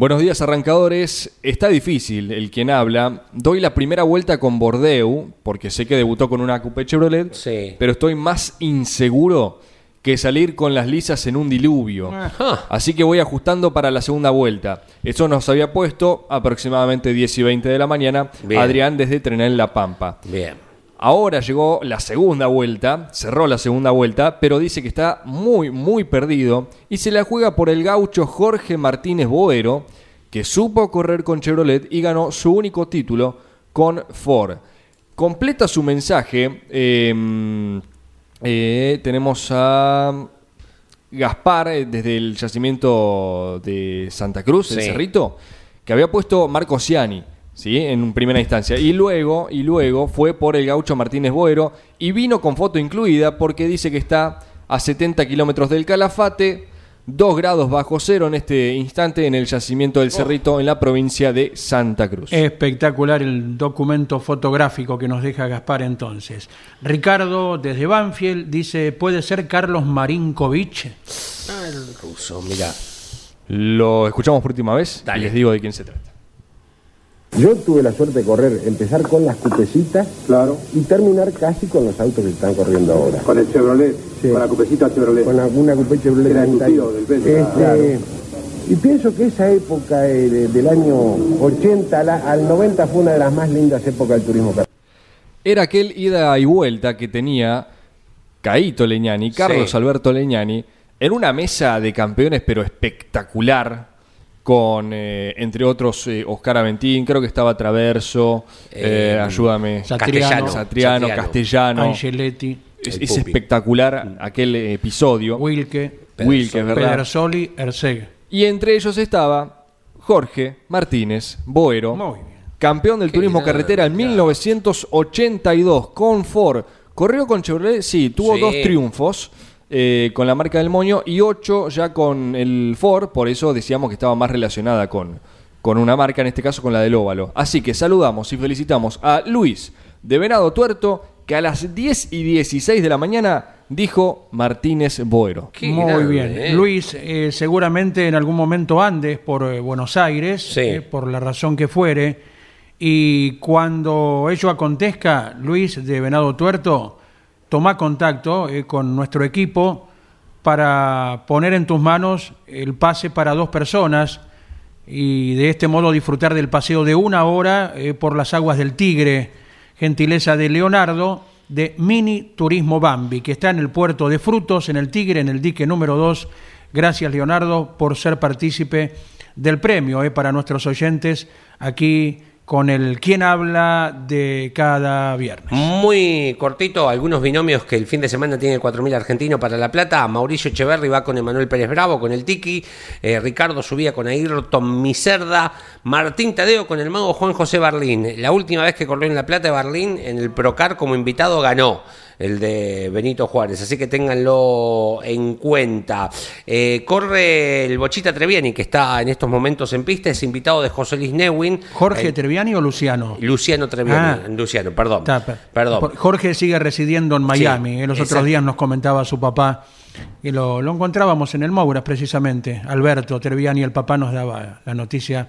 Buenos días, arrancadores. Está difícil el quien habla. Doy la primera vuelta con Bordeu, porque sé que debutó con una Coupe Chevrolet, Sí. pero estoy más inseguro que salir con las lisas en un diluvio. Ajá. Así que voy ajustando para la segunda vuelta. Eso nos había puesto aproximadamente 10 y 20 de la mañana Bien. Adrián desde Trenel La Pampa. Bien. Ahora llegó la segunda vuelta, cerró la segunda vuelta, pero dice que está muy, muy perdido y se la juega por el gaucho Jorge Martínez Boero, que supo correr con Chevrolet y ganó su único título con Ford. Completa su mensaje. eh, eh, tenemos a Gaspar eh, desde el yacimiento de Santa Cruz, el Sí. Cerrito, que había puesto Marco Ciani, ¿sí? En primera instancia. Y luego, y luego fue por el gaucho Martínez Boero y vino con foto incluida porque dice que está a 70 kilómetros del Calafate, 2 grados bajo cero en este instante en el yacimiento del Cerrito en la provincia de Santa Cruz. Espectacular el documento fotográfico que nos deja Gaspar entonces. Ricardo desde Banfield dice, ¿puede ser Carlos Marinkovic? Ah, el ruso, mira. Lo escuchamos por última vez Dale. y les digo de quién se trata. Yo tuve la suerte de correr, empezar con las cupecitas Claro. y terminar casi con los autos que están corriendo ahora. Con el Chevrolet, Sí. con la cupecita Chevrolet. Con alguna coupé Chevrolet Era tu 30. tío del Este, claro. Y pienso que esa época eh, de- del año 80 la- al 90 fue una de las más lindas épocas del turismo era aquel ida y vuelta que tenía Caito Leñani, Carlos Sí. Alberto Leñani, en una mesa de campeones, pero espectacular, con, eh, entre otros, eh, Oscar Aventín, creo que estaba Traverso, eh, Eh, ayúdame, Satriano, Satriano. Castellano. Angeletti, Es, espectacular aquel episodio. Wilke, Wilke. Pedersoli, Erceg. Y entre ellos estaba Jorge Martínez Boero, Muy bien. campeón del Qué turismo carretera en claro. 1982 con Ford. ¿Corrió con Chevrolet? Sí, tuvo Sí. dos triunfos. Eh, con la marca del moño y 8 ya con el Ford, por eso decíamos que estaba más relacionada con, con una marca, en este caso con la del óvalo. Así que saludamos y felicitamos a Luis de Venado Tuerto, que a las 10 y 16 de la mañana dijo Martínez Boero. Qué Muy grande, bien. eh. Luis, eh, seguramente en algún momento andes por eh, Buenos Aires, Sí. eh, por la razón que fuere, y cuando ello acontezca, Luis de Venado Tuerto, toma contacto eh, con nuestro equipo para poner en tus manos el pase para dos personas y de este modo disfrutar del paseo de una hora eh, por las aguas del Tigre, gentileza de Leonardo de Mini Turismo Bambi, que está en el puerto de Frutos, en el Tigre, en el dique número 2. Gracias Leonardo por ser partícipe del premio eh, para nuestros oyentes aquí con el quien habla de cada viernes. Muy cortito, algunos binomios que el fin de semana tiene el 4000 argentino para La Plata. Mauricio Echeverri va con Emanuel Pérez Bravo, con el Tiki. eh, Ricardo subía con Ayrton Micerda. Martín Tadeo con el mago Juan José Barlín. La última vez que corrió en La Plata, Barlín en el Procar como invitado ganó el de Benito Juárez, así que ténganlo en cuenta. Eh, corre el Bochita Treviani, que está en estos momentos en pista, es invitado de José Luis Neuwin. ¿Jorge Eh, Treviani o Luciano? Luciano Treviani, Ah. Luciano, perdón. Está, per- perdón. Jorge sigue residiendo en Miami. Sí, eh, los exacto. otros días nos comentaba su papá y lo, lo encontrábamos en el Mouras precisamente. Alberto Treviani, el papá, nos daba la noticia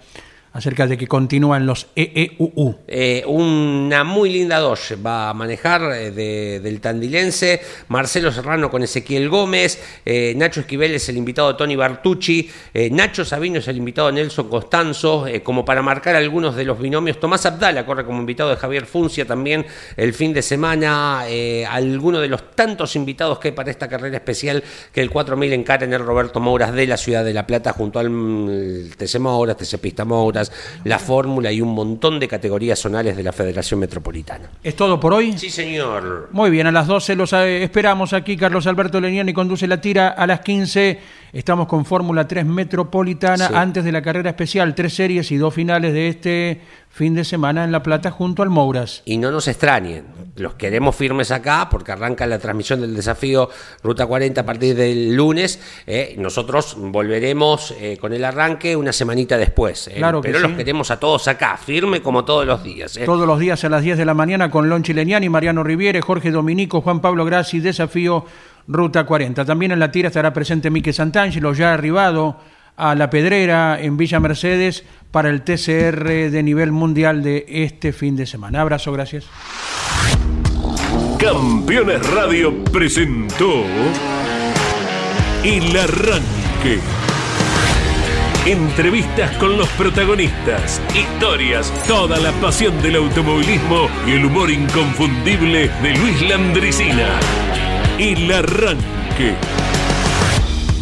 acerca de que continúan los EEUU. Eh, una muy linda Dodge va a manejar eh, de- del tandilense. Marcelo Serrano con Ezequiel Gómez. eh, Nacho Esquivel es el invitado de Tony Bartucci. Nacho Sabino es el invitado de Nelson Costanzo. como para marcar algunos de los binomios. Tomás Abdala corre como invitado de Javier Funcia también el fin de semana. alguno de los tantos invitados que hay para esta carrera especial que el 4000 encara en Roberto Mouras de la ciudad de La Plata junto al mm, TC Mouras, TC Pista Mouras, la Fórmula y un montón de categorías zonales de la Federación Metropolitana. ¿Es todo por hoy? Sí, señor. Muy bien, a las 12 los eh, esperamos aquí. Carlos Alberto Leniani conduce la tira. A las 15 estamos con Fórmula 3 Metropolitana Sí. antes de la carrera especial. Tres series y dos finales de este fin de semana en La Plata junto al Mouras. Y no nos extrañen, los queremos firmes acá porque arranca la transmisión del desafío Ruta 40 a partir del lunes. eh, nosotros volveremos eh, con el arranque una semanita después. eh, Claro que pero los sí. queremos a todos acá, firme como todos los días. Todos los días a las 10 de la mañana con Lon Chileniani, Mariano Riviere, Jorge Dominico, Juan Pablo Grassi, Desafío Ruta 40. También en la tira estará presente Mique Santangelo, ya arribado a La Pedrera en Villa Mercedes para el TCR de nivel mundial de este fin de semana. Abrazo, gracias. Campeones Radio presentó El Arranque. Entrevistas con los protagonistas, historias, toda la pasión del automovilismo y el humor inconfundible de Luis Landricina. El Arranque.